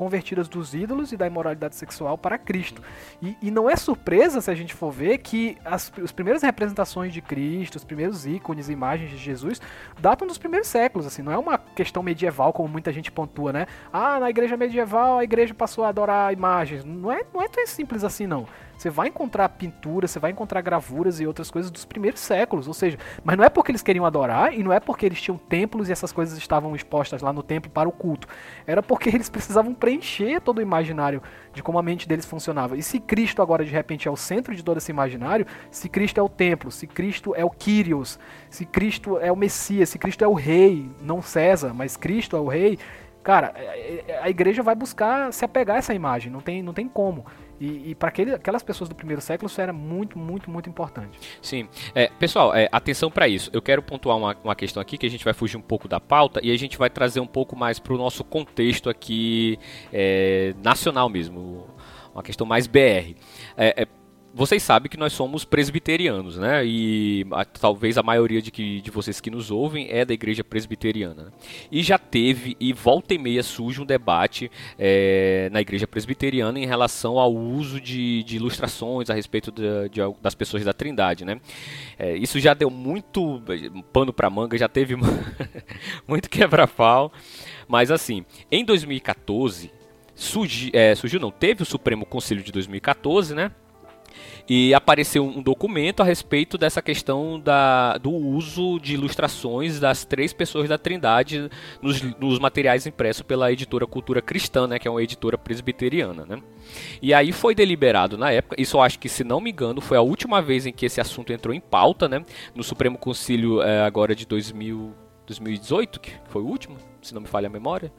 convertidas dos ídolos e da imoralidade sexual para Cristo. E, e não é surpresa se a gente for ver que as, as primeiras representações de Cristo, os primeiros ícones e imagens de Jesus datam dos primeiros séculos, assim, não é uma questão medieval como muita gente pontua, né? Ah, na igreja medieval a igreja passou a adorar imagens. Não é, não é tão simples assim, não. Você vai encontrar pinturas, você vai encontrar gravuras e outras coisas dos primeiros séculos, ou seja, mas não é porque eles queriam adorar e não é porque eles tinham templos e essas coisas estavam expostas lá no templo para o culto. Era porque eles precisavam preencher todo o imaginário de como a mente deles funcionava. E se Cristo agora de repente é o centro de todo esse imaginário, se Cristo é o templo, se Cristo é o Kyrios, se Cristo é o Messias, se Cristo é o rei, não César, mas Cristo é o rei, cara, é, é, a igreja vai buscar se apegar a essa imagem, não tem, não tem como. E, e para aquelas pessoas do primeiro século isso era muito, muito, muito importante. Sim. É, pessoal, é, atenção para isso. Eu quero pontuar uma, uma questão aqui que a gente vai fugir um pouco da pauta e a gente vai trazer um pouco mais para o nosso contexto aqui é, nacional mesmo. Uma questão mais BR. É, é vocês sabem que nós somos presbiterianos, né? E a, talvez a maioria de, que, de vocês que nos ouvem é da igreja presbiteriana. E já teve, e volta e meia surge um debate é, na igreja presbiteriana em relação ao uso de, de ilustrações a respeito de, de, das pessoas da Trindade, né? É, isso já deu muito pano para manga, já teve muito quebra-pau. Mas assim, em 2014, surgi, é, surgiu, não, teve o Supremo Conselho de 2014, né? E apareceu um documento a respeito dessa questão da, do uso de ilustrações das três pessoas da Trindade nos, nos materiais impressos pela editora Cultura Cristã, né, que é uma editora presbiteriana. Né? E aí foi deliberado na época, isso eu acho que, se não me engano, foi a última vez em que esse assunto entrou em pauta, né, no Supremo Concílio é, agora de 2000, 2018, que foi o último, se não me falha a memória.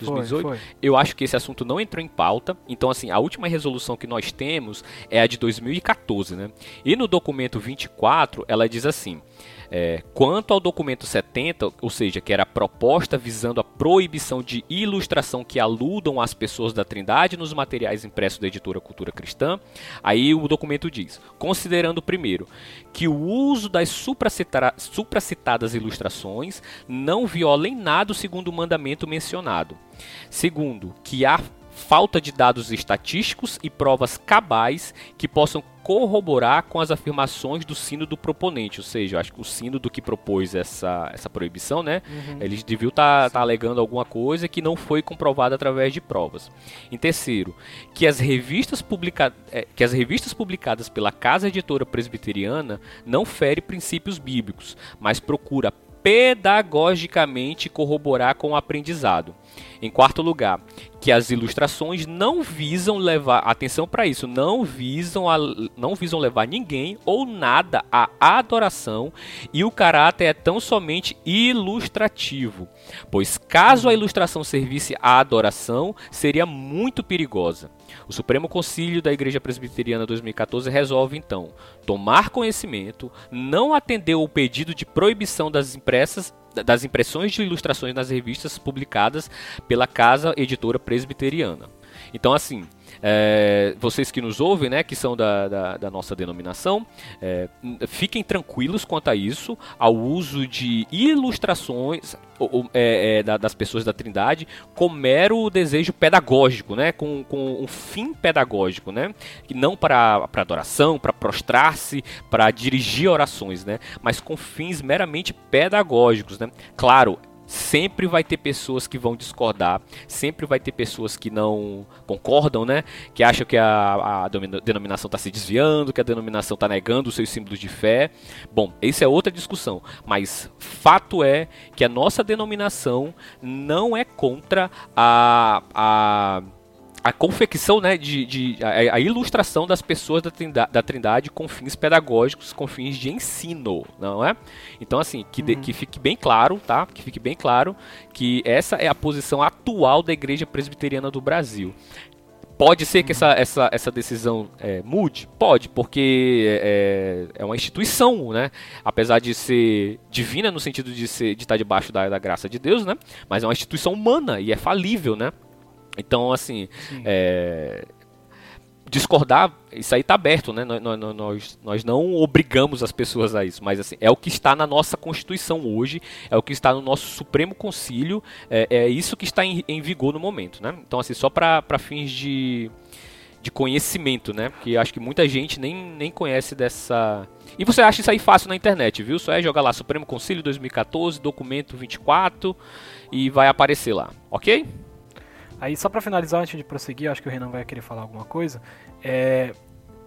2018. Foi, foi. Eu acho que esse assunto não entrou em pauta. Então, assim, a última resolução que nós temos é a de 2014, né? E no documento 24, ela diz assim: é, quanto ao documento 70, ou seja, que era proposta visando a proibição de ilustração que aludam às pessoas da Trindade nos materiais impressos da editora Cultura Cristã, aí o documento diz: considerando primeiro que o uso das supracitadas ilustrações não viola em nada o segundo mandamento mencionado. Segundo, que há falta de dados estatísticos e provas cabais que possam corroborar com as afirmações do sino do proponente, ou seja, acho que o sino do que propôs essa, essa proibição, né? Uhum. Eles deviam estar tá, tá alegando alguma coisa que não foi comprovada através de provas. Em terceiro, que as revistas, publica é, que as revistas publicadas pela Casa Editora Presbiteriana não fere princípios bíblicos, mas procura pedagogicamente corroborar com o aprendizado. Em quarto lugar, que as ilustrações não visam levar atenção para isso, não visam a, não visam levar ninguém ou nada à adoração e o caráter é tão somente ilustrativo, pois caso a ilustração servisse à adoração, seria muito perigosa. O Supremo Concílio da Igreja Presbiteriana 2014 resolve então tomar conhecimento, não atender o pedido de proibição das impressas das impressões de ilustrações nas revistas publicadas pela Casa Editora Presbiteriana. Então, assim, é, vocês que nos ouvem, né, que são da, da, da nossa denominação, é, fiquem tranquilos quanto a isso, ao uso de ilustrações ou, é, é das pessoas da Trindade com mero desejo pedagógico, né, com, com um fim pedagógico, né, que não para, adoração, para prostrar-se, para dirigir orações, né, mas com fins meramente pedagógicos, né. Claro, Sempre vai ter pessoas que vão discordar, sempre vai ter pessoas que não concordam, né? Que acham que a, a denominação está se desviando, que a denominação está negando os seus símbolos de fé. Bom, isso é outra discussão, mas fato é que a nossa denominação não é contra a, a a confecção, né, de, de a, a, ilustração das pessoas da trindade, da trindade, com fins pedagógicos, com fins de ensino, não é? Então, assim, que, de, uhum. que fique bem claro, tá? Que fique bem claro que essa é a posição atual da Igreja Presbiteriana do Brasil. Pode ser que essa, essa, essa decisão é, mude? Pode, porque é, é, uma instituição, né? Apesar de ser divina no sentido de, ser, de estar debaixo da, da graça de Deus, né? Mas é uma instituição humana e é falível, né? Então, assim, é, discordar, isso aí está aberto, né? Nós, nós, nós não obrigamos as pessoas a isso, mas assim, é o que está na nossa Constituição hoje, é o que está no nosso Supremo Concílio, é, é isso que está em, em, vigor no momento, né? Então, assim, só para fins de, de conhecimento, né? Porque acho que muita gente nem, nem conhece dessa... E você acha isso aí fácil na internet, viu? Só é jogar lá Supremo Concílio 2014, documento 24 e vai aparecer lá, ok? Aí só para finalizar antes de prosseguir, acho que o Renan vai querer falar alguma coisa. É,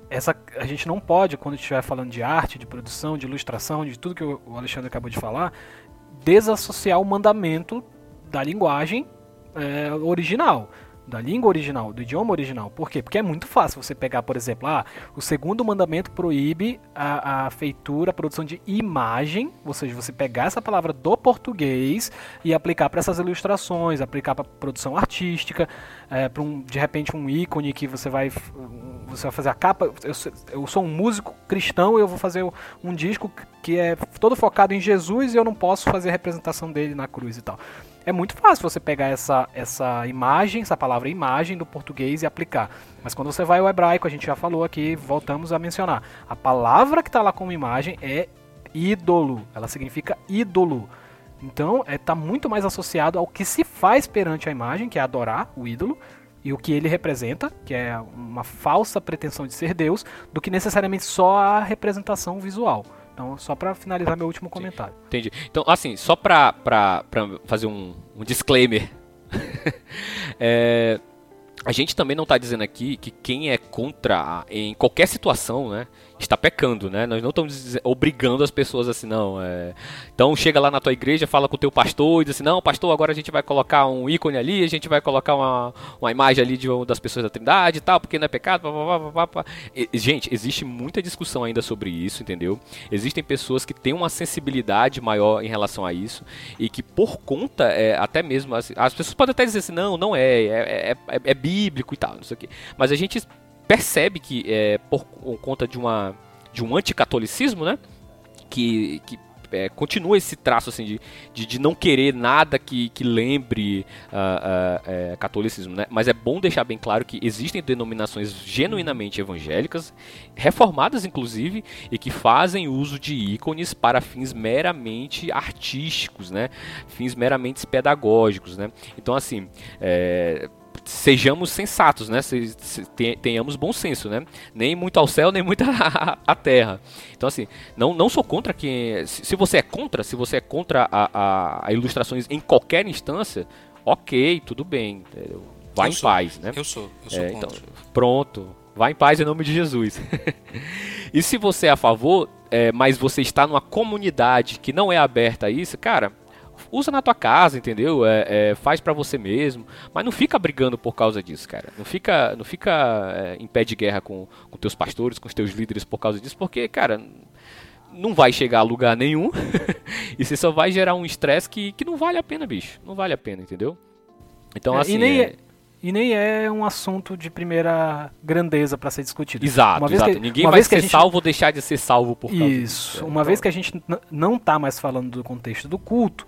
essa a gente não pode quando estiver falando de arte, de produção, de ilustração, de tudo que o Alexandre acabou de falar, desassociar o mandamento da linguagem é, original da língua original, do idioma original. Por quê? Porque é muito fácil você pegar, por exemplo, ah, o segundo mandamento proíbe a, a feitura, a produção de imagem, ou seja, você pegar essa palavra do português e aplicar para essas ilustrações, aplicar para produção artística, é, para um, de repente um ícone que você vai você vai fazer a capa. Eu, eu sou um músico cristão e eu vou fazer um disco que é todo focado em Jesus e eu não posso fazer a representação dele na cruz e tal é muito fácil você pegar essa, essa imagem, essa palavra imagem do português e aplicar. Mas quando você vai ao hebraico, a gente já falou aqui, voltamos a mencionar. A palavra que está lá como imagem é ídolo. Ela significa ídolo. Então, está é, tá muito mais associado ao que se faz perante a imagem, que é adorar o ídolo, e o que ele representa, que é uma falsa pretensão de ser Deus, do que necessariamente só a representação visual. Então, só para finalizar meu último comentário. Entendi. Então, assim, só para fazer um, um disclaimer. é, a gente também não está dizendo aqui que quem é contra, em qualquer situação, né? Está pecando, né? Nós não estamos obrigando as pessoas assim, não. É... Então chega lá na tua igreja, fala com o teu pastor e diz assim, não, pastor, agora a gente vai colocar um ícone ali, a gente vai colocar uma, uma imagem ali de das pessoas da Trindade e tal, porque não é pecado. Gente, existe muita discussão ainda sobre isso, entendeu? Existem pessoas que têm uma sensibilidade maior em relação a isso e que por conta, é, até mesmo, as, as pessoas podem até dizer assim, não, não é, é, é, é, é bíblico e tal, não sei o quê. Mas a gente percebe que é, por conta de uma de um anticatolicismo, né? Que, que é, continua esse traço assim de, de, de, não querer nada que, que lembre uh, uh, catolicismo, né? Mas é bom deixar bem claro que existem denominações genuinamente evangélicas, reformadas inclusive, e que fazem uso de ícones para fins meramente artísticos, né? Fins meramente pedagógicos, né? Então assim, é, sejamos sensatos, né? Se, se, tenhamos bom senso, né? Nem muito ao céu, nem muito à terra. Então, assim, não, não sou contra quem. Se, se você é contra, se você é contra a, a, a ilustrações em qualquer instância, ok, tudo bem. Vá eu em sou. paz, né? Eu sou, eu sou é, Então, pronto. Vá em paz em nome de Jesus. e se você é a favor, é, mas você está numa comunidade que não é aberta a isso, cara, usa na tua casa, entendeu? É, é faz para você mesmo, mas não fica brigando por causa disso, cara. Não fica, não fica é, em pé de guerra com, com teus pastores, com os teus líderes por causa disso, porque, cara, não vai chegar a lugar nenhum e você só vai gerar um estresse que, que não vale a pena, bicho. Não vale a pena, entendeu? Então, é, assim. E nem, é... é e nem é um assunto de primeira grandeza para ser discutido. Exato, uma vez exato. Que, Ninguém uma vai vez ser gente... salvo ou deixar de ser salvo por causa Isso. Disso. Uma então... vez que a gente não tá mais falando do contexto do culto,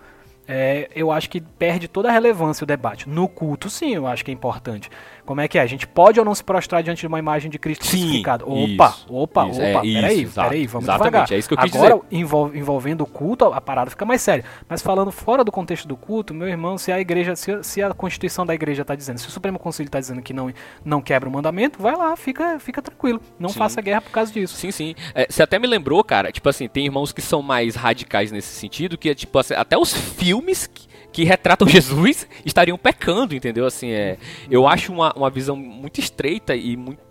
é, eu acho que perde toda a relevância o debate. No culto, sim, eu acho que é importante. Como é que é? A gente pode ou não se prostrar diante de uma imagem de Cristo Sim, crucificado? Opa, isso, opa, isso, opa, é, peraí, isso, peraí, vamos exatamente, devagar. É isso que eu quis Agora, dizer. envolvendo o culto, a parada fica mais séria. Mas falando fora do contexto do culto, meu irmão, se a igreja, se, se a Constituição da igreja está dizendo, se o Supremo Conselho está dizendo que não, não quebra o mandamento, vai lá, fica, fica tranquilo. Não sim. faça guerra por causa disso. Sim, sim. É, você até me lembrou, cara, tipo assim, tem irmãos que são mais radicais nesse sentido, que é tipo assim, até os filmes que que retratam Jesus estariam pecando, entendeu? Assim, é, eu acho uma, uma visão muito estreita e muito,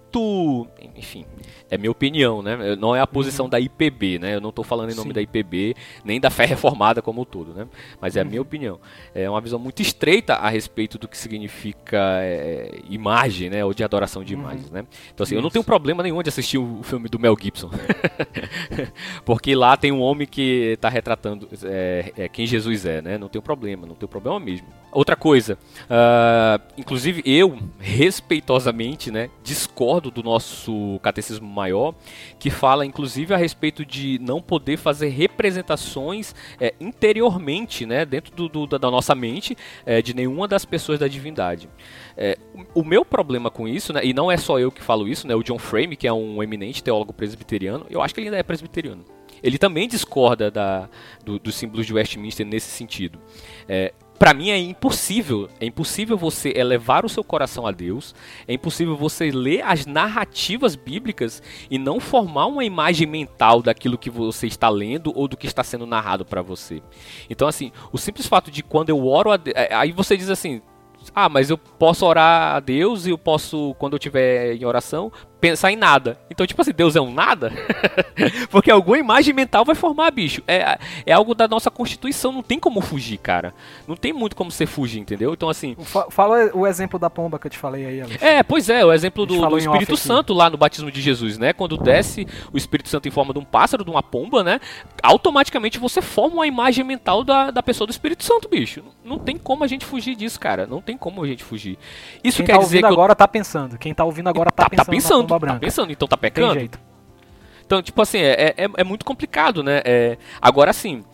enfim, é minha opinião, né? Não é a posição uhum. da IPB, né? Eu não estou falando em nome Sim. da IPB, nem da fé reformada como um todo, né? Mas é a minha uhum. opinião. É uma visão muito estreita a respeito do que significa é, imagem, né? Ou de adoração de uhum. imagens, né? Então, assim, Isso. eu não tenho problema nenhum de assistir o filme do Mel Gibson. Porque lá tem um homem que está retratando é, é, quem Jesus é, né? Não tem problema, não tem problema mesmo. Outra coisa, uh, inclusive eu, respeitosamente, né? Discordo do nosso catecismo maior, que fala inclusive a respeito de não poder fazer representações é, interiormente, né, dentro do, do, da nossa mente, é, de nenhuma das pessoas da divindade. É, o meu problema com isso, né, e não é só eu que falo isso, né, o John Frame, que é um eminente teólogo presbiteriano, eu acho que ele ainda é presbiteriano. Ele também discorda da, do, dos símbolos de Westminster nesse sentido. É, para mim é impossível, é impossível você elevar o seu coração a Deus, é impossível você ler as narrativas bíblicas e não formar uma imagem mental daquilo que você está lendo ou do que está sendo narrado para você. Então assim, o simples fato de quando eu oro a é, aí você diz assim, ah, mas eu posso orar a Deus e eu posso, quando eu estiver em oração, pensar em nada. Então, tipo assim, Deus é um nada? Porque alguma imagem mental vai formar, bicho. É, é algo da nossa constituição, não tem como fugir, cara. Não tem muito como você fugir, entendeu? Então, assim. Fala o exemplo da pomba que eu te falei aí, Alex. É, pois é, o exemplo do, do Espírito Santo lá no batismo de Jesus, né? Quando desce o Espírito Santo em forma de um pássaro, de uma pomba, né? Automaticamente você forma uma imagem mental da, da pessoa do Espírito Santo, bicho. Não tem como a gente fugir disso, cara. Não tem como a gente fugir. Isso Quem quer tá dizer que. agora eu... tá pensando. Quem tá ouvindo agora tá, tá, tá pensando. Tá pensando, tá pensando, então tá pecando. Tem jeito. Então, tipo assim, é, é, é muito complicado, né? É, agora, assim,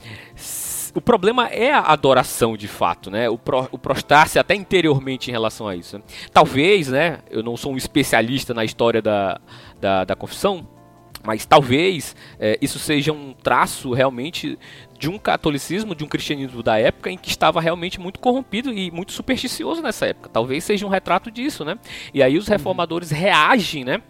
o problema é a adoração de fato, né? O, pro, o prostrar-se até interiormente em relação a isso. Talvez, né? Eu não sou um especialista na história da, da, da confissão, mas talvez é, isso seja um traço realmente de um catolicismo, de um cristianismo da época em que estava realmente muito corrompido e muito supersticioso nessa época. Talvez seja um retrato disso, né? E aí os reformadores reagem, né?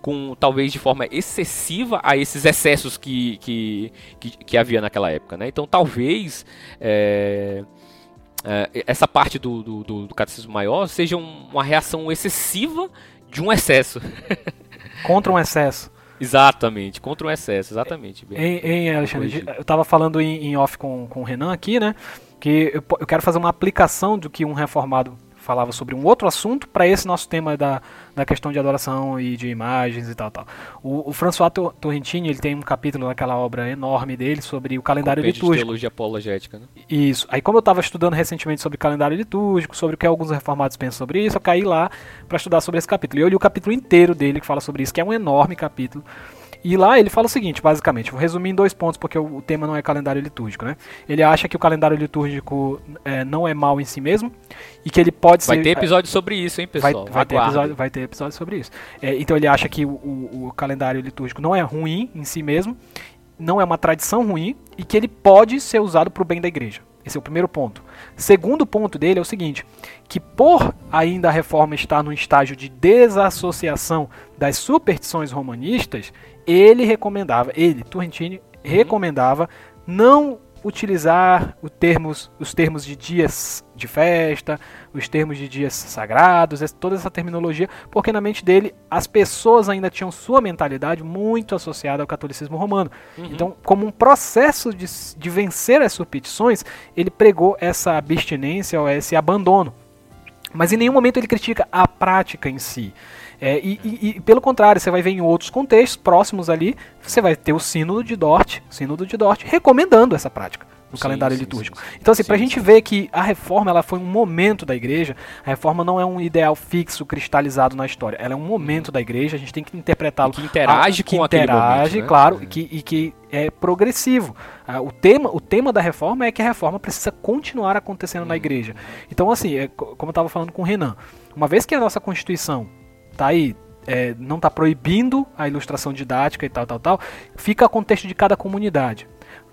Com talvez de forma excessiva a esses excessos que, que, que, que havia naquela época, né? Então talvez é, é, essa parte do, do, do, catecismo maior seja um, uma reação excessiva de um excesso. Contra um excesso. Exatamente, contra um excesso, exatamente. Em, em Alexandre, eu estava falando em, em, off com, com o Renan aqui, né? Que eu, eu quero fazer uma aplicação do que um reformado falava sobre um outro assunto para esse nosso tema da, da questão de adoração e de imagens e tal tal. O, o François Torrentini ele tem um capítulo naquela obra enorme dele sobre o calendário Compêndio litúrgico. De teologia apologética, né? Isso. Aí como eu estava estudando recentemente sobre calendário litúrgico, sobre o que alguns reformados pensam sobre isso, eu caí lá para estudar sobre esse capítulo. E eu li o capítulo inteiro dele que fala sobre isso, que é um enorme capítulo. E lá ele fala o seguinte, basicamente, vou resumir em dois pontos, porque o, tema não é calendário litúrgico, né? Ele acha que o calendário litúrgico é, não é mal em si mesmo e que ele pode vai ser. Vai ter episódio sobre isso, hein, pessoal? Vai, vai ter, episódio, vai ter episódio sobre isso. É, então ele acha que o, o, o calendário litúrgico não é ruim em si mesmo, não é uma tradição ruim e que ele pode ser usado para o bem da igreja. Esse é o primeiro ponto. Segundo ponto dele é o seguinte: que por ainda a reforma estar no estágio de desassociação das superstições romanistas, ele recomendava, ele, Turrentini, uhum. recomendava não utilizar termos, os termos de dias de festa, os termos de dias sagrados, toda essa terminologia, porque na mente dele as pessoas ainda tinham sua mentalidade muito associada ao catolicismo romano. Uhum. Então, como um processo de, de vencer as superstições, ele pregou essa abstinência ou esse abandono. Mas em nenhum momento ele critica a prática em si. É, e, e, e, pelo contrário, você vai ver em outros contextos próximos ali, você vai ter o sínodo de Dort, sínodo de Dort, recomendando essa prática no sim, calendário sim, litúrgico. Sim, então, assim, para a gente ver que a reforma ela foi um momento da igreja, a reforma não é um ideal fixo, cristalizado na história, ela é um momento uhum. da igreja, a gente tem que interpretá-lo. Que interage a, que com interage, momento, né? claro, é. e, que, e que é progressivo. Ah, o, tema, o tema da reforma é que a reforma precisa continuar acontecendo uhum. na igreja. Então, assim, é, como eu estava falando com o Renan, uma vez que a nossa Constituição tá aí, é, não está proibindo a ilustração didática e tal, tal, tal, fica a contexto de cada comunidade.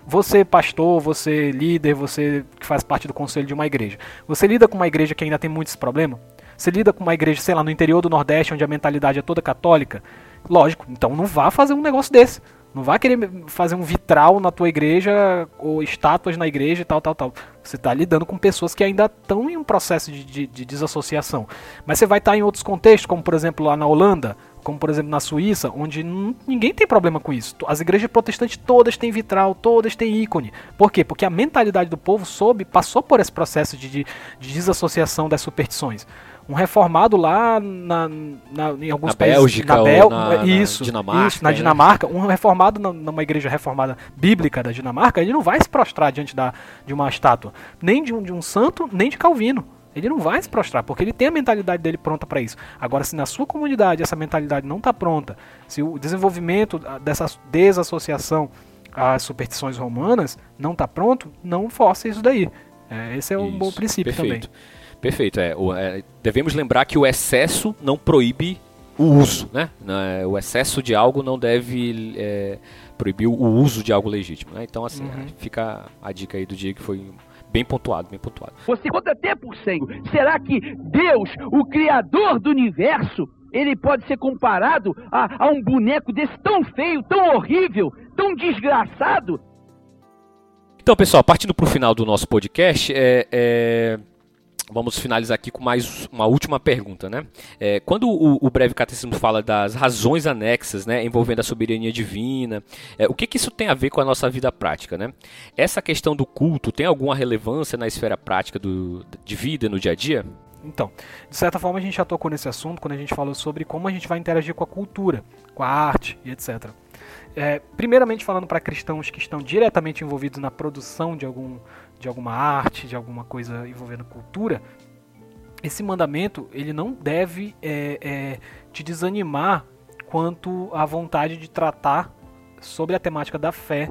Você, pastor, você, líder, você que faz parte do conselho de uma igreja, você lida com uma igreja que ainda tem muitos problemas? Você lida com uma igreja, sei lá, no interior do Nordeste, onde a mentalidade é toda católica? Lógico, então não vá fazer um negócio desse. Não vá querer fazer um vitral na tua igreja ou estátuas na igreja e tal, tal, tal. Você está lidando com pessoas que ainda estão em um processo de, de, de desassociação. Mas você vai estar tá em outros contextos, como por exemplo lá na Holanda, como por exemplo na Suíça, onde ninguém tem problema com isso. As igrejas protestantes todas têm vitral, todas têm ícone. Por quê? Porque a mentalidade do povo soube, passou por esse processo de, de, de desassociação das superstições um reformado lá na, na em alguns na países Bélgica, na Bélgica, na, isso, na Dinamarca, isso, na né? Dinamarca, um reformado numa igreja reformada bíblica da Dinamarca, ele não vai se prostrar diante da, de uma estátua, nem de um, de um santo, nem de Calvino. Ele não vai se prostrar, porque ele tem a mentalidade dele pronta para isso. Agora, se na sua comunidade essa mentalidade não está pronta, se o desenvolvimento dessa desassociação às superstições romanas não está pronto, não force isso daí. É, esse é um Isso, bom princípio perfeito. também. Perfeito. É, o- é, devemos lembrar que o excesso não proíbe o uso, né? É, O excesso de algo não deve é, proibir o uso de algo legítimo. Né? Então, assim, Uhum. fica a dica aí do dia que foi bem pontuado, bem pontuado. Você conta até por cem. Será que Deus, o Criador do universo, ele pode ser comparado a, a um boneco desse tão feio, tão horrível, tão desgraçado? Então, pessoal, partindo para o final do nosso podcast, é, é, vamos finalizar aqui com mais uma última pergunta, né? É, quando o, o breve catecismo fala das razões anexas, né, envolvendo a soberania divina, é, o que, que isso tem a ver com a nossa vida prática, né? Essa questão do culto tem alguma relevância na esfera prática do, de vida no dia a dia? Então, de certa forma a gente já tocou nesse assunto quando a gente falou sobre como a gente vai interagir com a cultura, com a arte e etc. É, primeiramente falando para cristãos que estão diretamente envolvidos na produção de, algum, de alguma arte, de alguma coisa envolvendo cultura, esse mandamento ele não deve é, é, te desanimar quanto à vontade de tratar sobre a temática da fé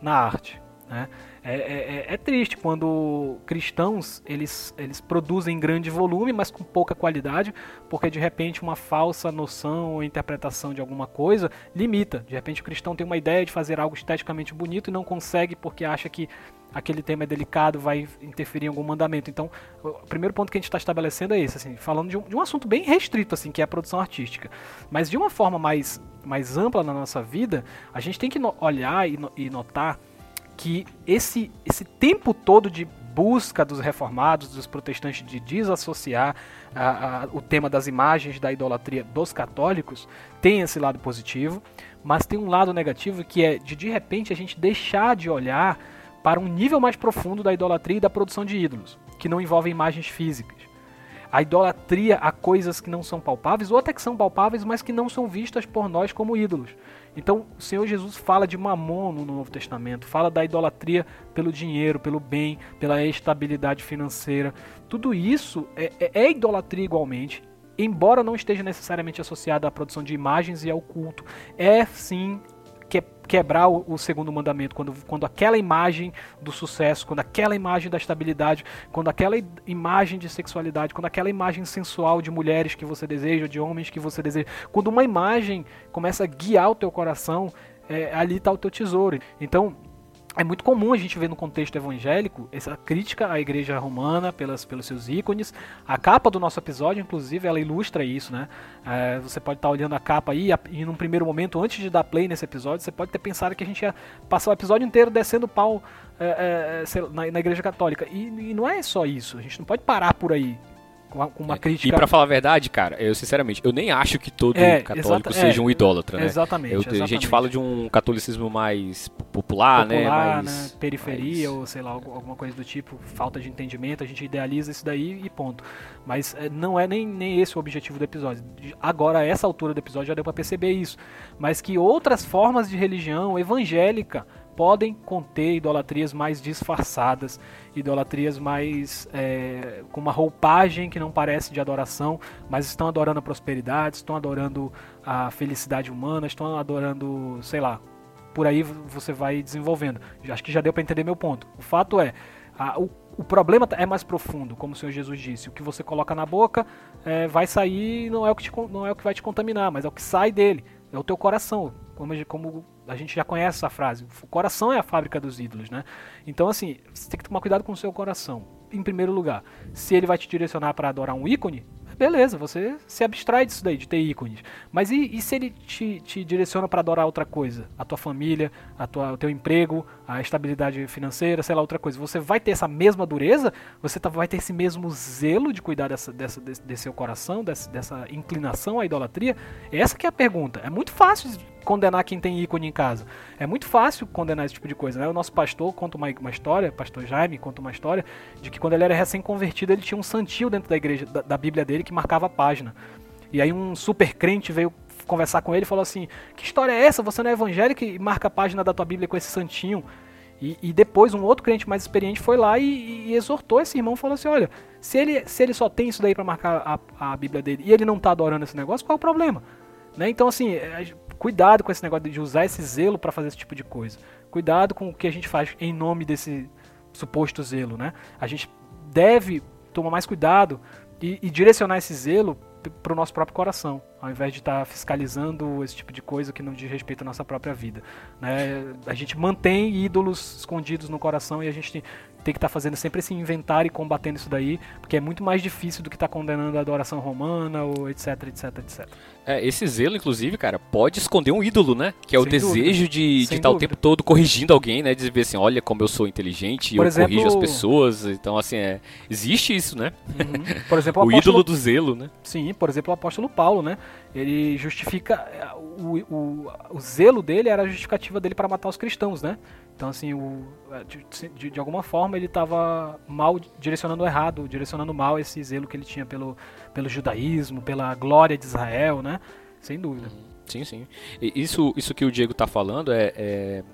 na arte. Né? É, é- é- é triste quando cristãos eles, eles produzem em grande volume, mas com pouca qualidade, porque de repente uma falsa noção ou interpretação de alguma coisa limita. De repente o cristão tem uma ideia de fazer algo esteticamente bonito e não consegue porque acha que aquele tema é delicado, vai interferir em algum mandamento. Então, o primeiro ponto que a gente está estabelecendo é esse, assim, falando de um, de um assunto bem restrito, assim, que é a produção artística. Mas de uma forma mais, mais ampla na nossa vida, a gente tem que olhar e, no- e notar que esse, esse tempo todo de busca dos reformados, dos protestantes de desassociar a- a- o tema das imagens da idolatria dos católicos tem esse lado positivo, mas tem um lado negativo que é de de repente a gente deixar de olhar para um nível mais profundo da idolatria e da produção de ídolos, que não envolve imagens físicas. A idolatria a coisas que não são palpáveis, ou até que são palpáveis, mas que não são vistas por nós como ídolos. Então, o Senhor Jesus fala de mamon no Novo Testamento, fala da idolatria pelo dinheiro, pelo bem, pela estabilidade financeira. Tudo isso é, é- é idolatria igualmente, embora não esteja necessariamente associada à produção de imagens e ao culto. É sim quebrar o, o segundo mandamento, quando, quando aquela imagem do sucesso, quando aquela imagem da estabilidade, quando aquela imagem de sexualidade, quando aquela imagem sensual de mulheres que você deseja, de homens que você deseja, quando uma imagem começa a guiar o teu coração, é, ali está o teu tesouro. Então, é muito comum a gente ver no contexto evangélico essa crítica à igreja romana pelas, pelos seus ícones. A capa do nosso episódio, inclusive, ela ilustra isso, né? É, você pode estar olhando a capa aí e, num primeiro momento, antes de dar play nesse episódio, você pode ter pensado que a gente ia passar o episódio inteiro descendo pau é, é, lá, na, na igreja católica. E, e não é só isso. A gente não pode parar por aí com, uma E crítica. pra falar a verdade, cara, eu sinceramente, eu nem acho que todo É, católico seja é, um idólatra, né? Exatamente, Eu- a gente exatamente. fala de um catolicismo mais popular, né? popular, Mais, né, periferia mais- ou sei lá algu- alguma coisa do tipo, falta de entendimento, a gente idealiza isso daí e ponto. Mas eh, não é nem, nem esse o objetivo do episódio. Agora a essa altura do episódio já deu pra perceber isso, mas que outras formas de religião evangélica podem conter idolatrias mais disfarçadas, idolatrias mais eh, com uma roupagem que não parece de adoração, mas estão adorando a prosperidade, estão adorando a felicidade humana, estão adorando, sei lá, por aí você vai desenvolvendo. Acho que já deu para entender meu ponto. O fato é, a- o, o problema é mais profundo, como o Senhor Jesus disse. O que você coloca na boca é, vai sair, não é, o que te não é o que vai te contaminar, mas é o que sai dele. É o teu coração. Como, como a gente já conhece essa frase. O coração é a fábrica dos ídolos, né? Então, assim, você tem que tomar cuidado com o seu coração. Em primeiro lugar, se ele vai te direcionar para adorar um ícone, beleza, você se abstrai disso daí, de ter ícones. Mas e, e se ele te, te direciona para adorar outra coisa? A tua família, a tua, o teu emprego, a estabilidade financeira, sei lá, outra coisa. Você vai ter essa mesma dureza? Você tá, vai ter esse mesmo zelo de cuidar dessa, dessa, desse, desse seu coração, dessa, dessa inclinação à idolatria? Essa que é a pergunta. É muito fácil condenar quem tem ícone em casa. É muito fácil condenar esse tipo de coisa, né? O nosso pastor conta uma, uma história, pastor Jaime conta uma história de que quando ele era recém-convertido, ele tinha um santinho dentro da igreja, da, da Bíblia dele, que marcava a página. E aí um super crente veio conversar com ele e falou assim: Que história é essa? Você não é evangélico e marca a página da tua Bíblia com esse santinho? E, e depois um outro crente mais experiente foi lá e, e, exortou esse irmão falou assim: Olha, se ele, se ele só tem isso daí para marcar a, a Bíblia dele e ele não tá adorando esse negócio, qual é o problema? Né? Então, assim, é, cuidado com esse negócio de usar esse zelo para fazer esse tipo de coisa. Cuidado com o que a gente faz em nome desse suposto zelo, né? A gente deve tomar mais cuidado e, e direcionar esse zelo para o nosso próprio coração, ao invés de estar tá fiscalizando esse tipo de coisa que não diz respeito à nossa própria vida. Né? A gente mantém ídolos escondidos no coração e a gente tem que estar tá fazendo sempre esse inventário e combatendo isso daí, porque é muito mais difícil do que estar tá condenando a adoração romana ou etc, etc, etc. É, esse zelo, inclusive, cara, pode esconder um ídolo, né? Que é o Sem desejo dúvida. de estar tá o tempo todo corrigindo alguém, né? De dizer assim, olha como eu sou inteligente, Por eu exemplo... corrijo as pessoas. Então, assim, é, existe isso, né? Uhum. Por exemplo, o, o apóstolo... ídolo do zelo, né? Sim, por exemplo, o apóstolo Paulo, né? Ele justifica. O, o, o zelo dele era a justificativa dele para matar os cristãos, né? Então, assim, o, de, de, de alguma forma ele estava mal direcionando errado, direcionando mal esse zelo que ele tinha pelo, pelo judaísmo, pela glória de Israel, né? Sem dúvida. Uhum. Sim, sim. E isso, isso que o Diego está falando é, é,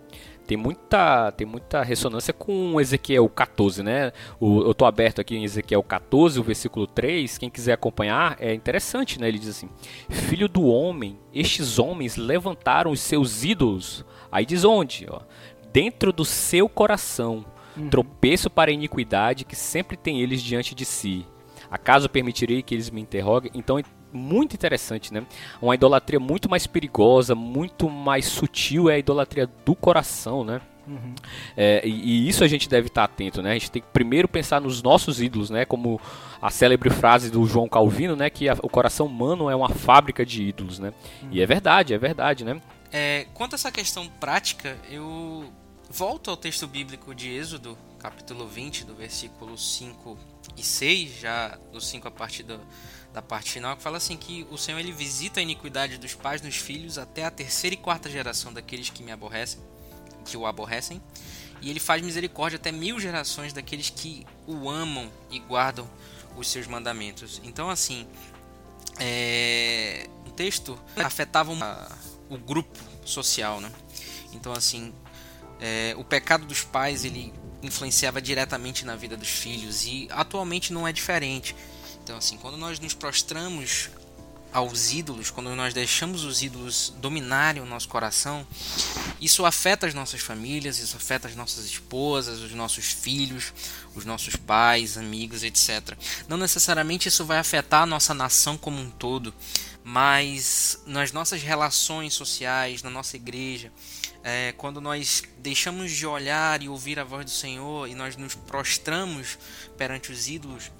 tem muita tem muita ressonância com Ezequiel 14, né? O, eu estou aberto aqui em Ezequiel 14, o versículo 3. Quem quiser acompanhar, é interessante, né? Ele diz assim: Filho do homem, estes homens levantaram os seus ídolos. Aí diz onde? Ó, dentro do seu coração, uhum. tropeço para a iniquidade que sempre tem eles diante de si. Acaso permitirei que eles me interroguem? Então, muito interessante, né? Uma idolatria muito mais perigosa, muito mais sutil é a idolatria do coração, né? Uhum. É, e, e, isso a gente deve estar atento, né? A gente tem que primeiro pensar nos nossos ídolos, né? Como a célebre frase do João Calvino, né? Que a, o coração humano é uma fábrica de ídolos, né? Uhum. E é verdade, é verdade, né? É, quanto a essa questão prática, eu Volto ao texto bíblico de Êxodo, capítulo 20, do versículo 5 e 6, já do 5 a partir do, da parte final, que fala assim que o Senhor ele visita a iniquidade dos pais nos filhos até a terceira e quarta geração daqueles que me aborrecem, que o aborrecem, e ele faz misericórdia até mil gerações daqueles que o amam e guardam os seus mandamentos. Então assim, é, o texto afetava uma, o grupo social, né? Então assim, é, o pecado dos pais ele influenciava diretamente na vida dos filhos e atualmente não é diferente. Então, assim, quando nós nos prostramos aos ídolos, quando nós deixamos os ídolos dominarem o nosso coração, isso afeta as nossas famílias, isso afeta as nossas esposas, os nossos filhos, os nossos pais, amigos, etc. Não necessariamente isso vai afetar a nossa nação como um todo, mas nas nossas relações sociais, na nossa igreja, é, quando nós deixamos de olhar e ouvir a voz do Senhor e nós nos prostramos perante os ídolos,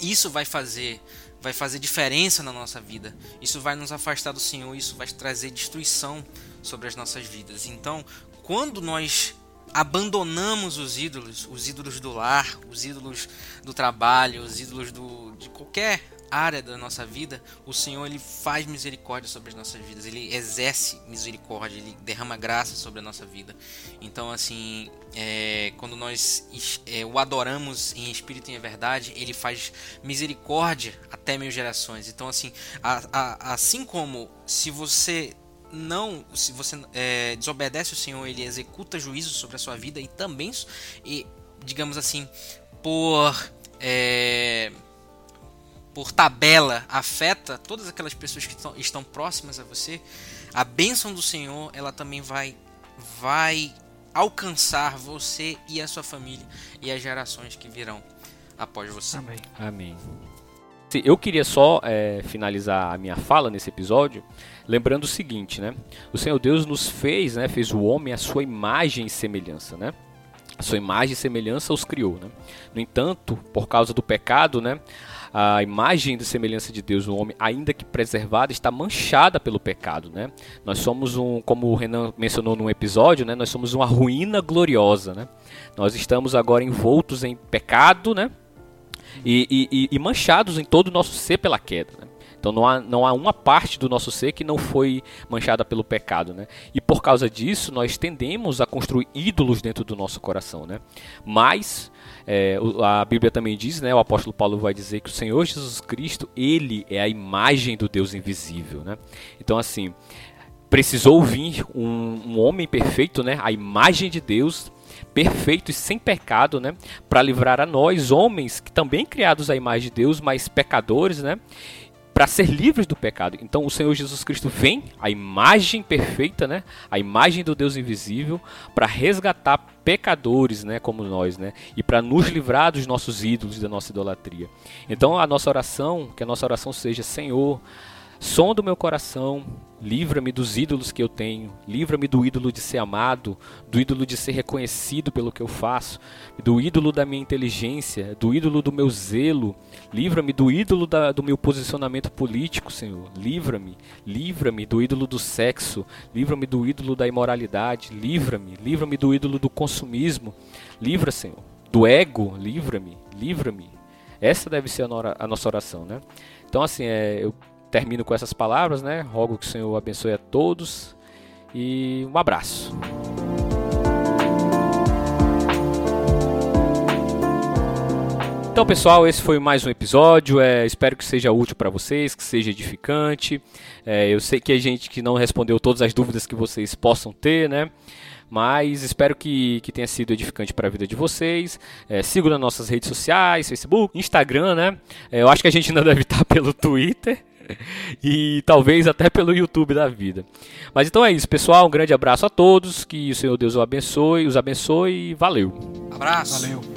isso vai fazer vai fazer diferença na nossa vida. Isso vai nos afastar do Senhor, isso vai trazer destruição sobre as nossas vidas. Então, quando nós abandonamos os ídolos, os ídolos do lar, os ídolos do trabalho, os ídolos do, de qualquer área da nossa vida, o Senhor ele faz misericórdia sobre as nossas vidas, ele exerce misericórdia, ele derrama graça sobre a nossa vida. Então, assim, é, quando nós é, o adoramos em espírito e em verdade, ele faz misericórdia até mil gerações. Então, assim, a, a, assim como se você não, se você é, desobedece o Senhor, ele executa juízo sobre a sua vida e também, e, digamos assim, por é, por tabela afeta todas aquelas pessoas que estão, estão próximas a você, a bênção do Senhor ela também vai vai alcançar você e a sua família e as gerações que virão após você. Amém. Amém. Eu queria só é, finalizar a minha fala nesse episódio lembrando o seguinte, né? O Senhor Deus nos fez, né? Fez o homem à sua imagem e semelhança, né? A sua imagem e semelhança os criou, né? No entanto, por causa do pecado, né? A imagem de semelhança de Deus, o homem, ainda que preservada, está manchada pelo pecado, né? Nós somos um, como o Renan mencionou num episódio, né? Nós somos uma ruína gloriosa, né? Nós estamos agora envoltos em pecado, né? E, e, e manchados em todo o nosso ser pela queda, né? Então não há, não há uma parte do nosso ser que não foi manchada pelo pecado, né? E por causa disso nós tendemos a construir ídolos dentro do nosso coração, né? Mas é, a Bíblia também diz, né? O apóstolo Paulo vai dizer que o Senhor Jesus Cristo ele é a imagem do Deus invisível, né? Então assim precisou vir um, um homem perfeito, né? A imagem de Deus perfeito e sem pecado, né, para livrar a nós, homens que também criados à imagem de Deus, mas pecadores, né, para ser livres do pecado. Então o Senhor Jesus Cristo vem, a imagem perfeita, né? A imagem do Deus invisível, para resgatar pecadores, né, como nós, né? E para nos livrar dos nossos ídolos, da nossa idolatria. Então a nossa oração, que a nossa oração seja, Senhor, som do meu coração, Livra-me dos ídolos que eu tenho. Livra-me do ídolo de ser amado, do ídolo de ser reconhecido pelo que eu faço, do ídolo da minha inteligência, do ídolo do meu zelo. Livra-me do ídolo da, do meu posicionamento político, Senhor. Livra-me. Livra-me do ídolo do sexo. Livra-me do ídolo da imoralidade. Livra-me. Livra-me do ídolo do consumismo. Livra, Senhor. Do ego. Livra-me. Livra-me. Essa deve ser a nossa oração, né? Então, assim, é, eu termino com essas palavras, né? Rogo que o Senhor abençoe a todos e um abraço. Então, pessoal, esse foi mais um episódio. É, espero que seja útil para vocês, que seja edificante. É, eu sei que a gente que não respondeu todas as dúvidas que vocês possam ter, né? Mas espero que, que tenha sido edificante para a vida de vocês. É, sigam nas nossas redes sociais, Facebook, Instagram, né? É, eu acho que a gente ainda deve estar pelo Twitter. e talvez até pelo YouTube da vida. Mas então é isso, pessoal. Um grande abraço a todos. Que o Senhor Deus os abençoe, os abençoe e valeu. Abraço. Valeu.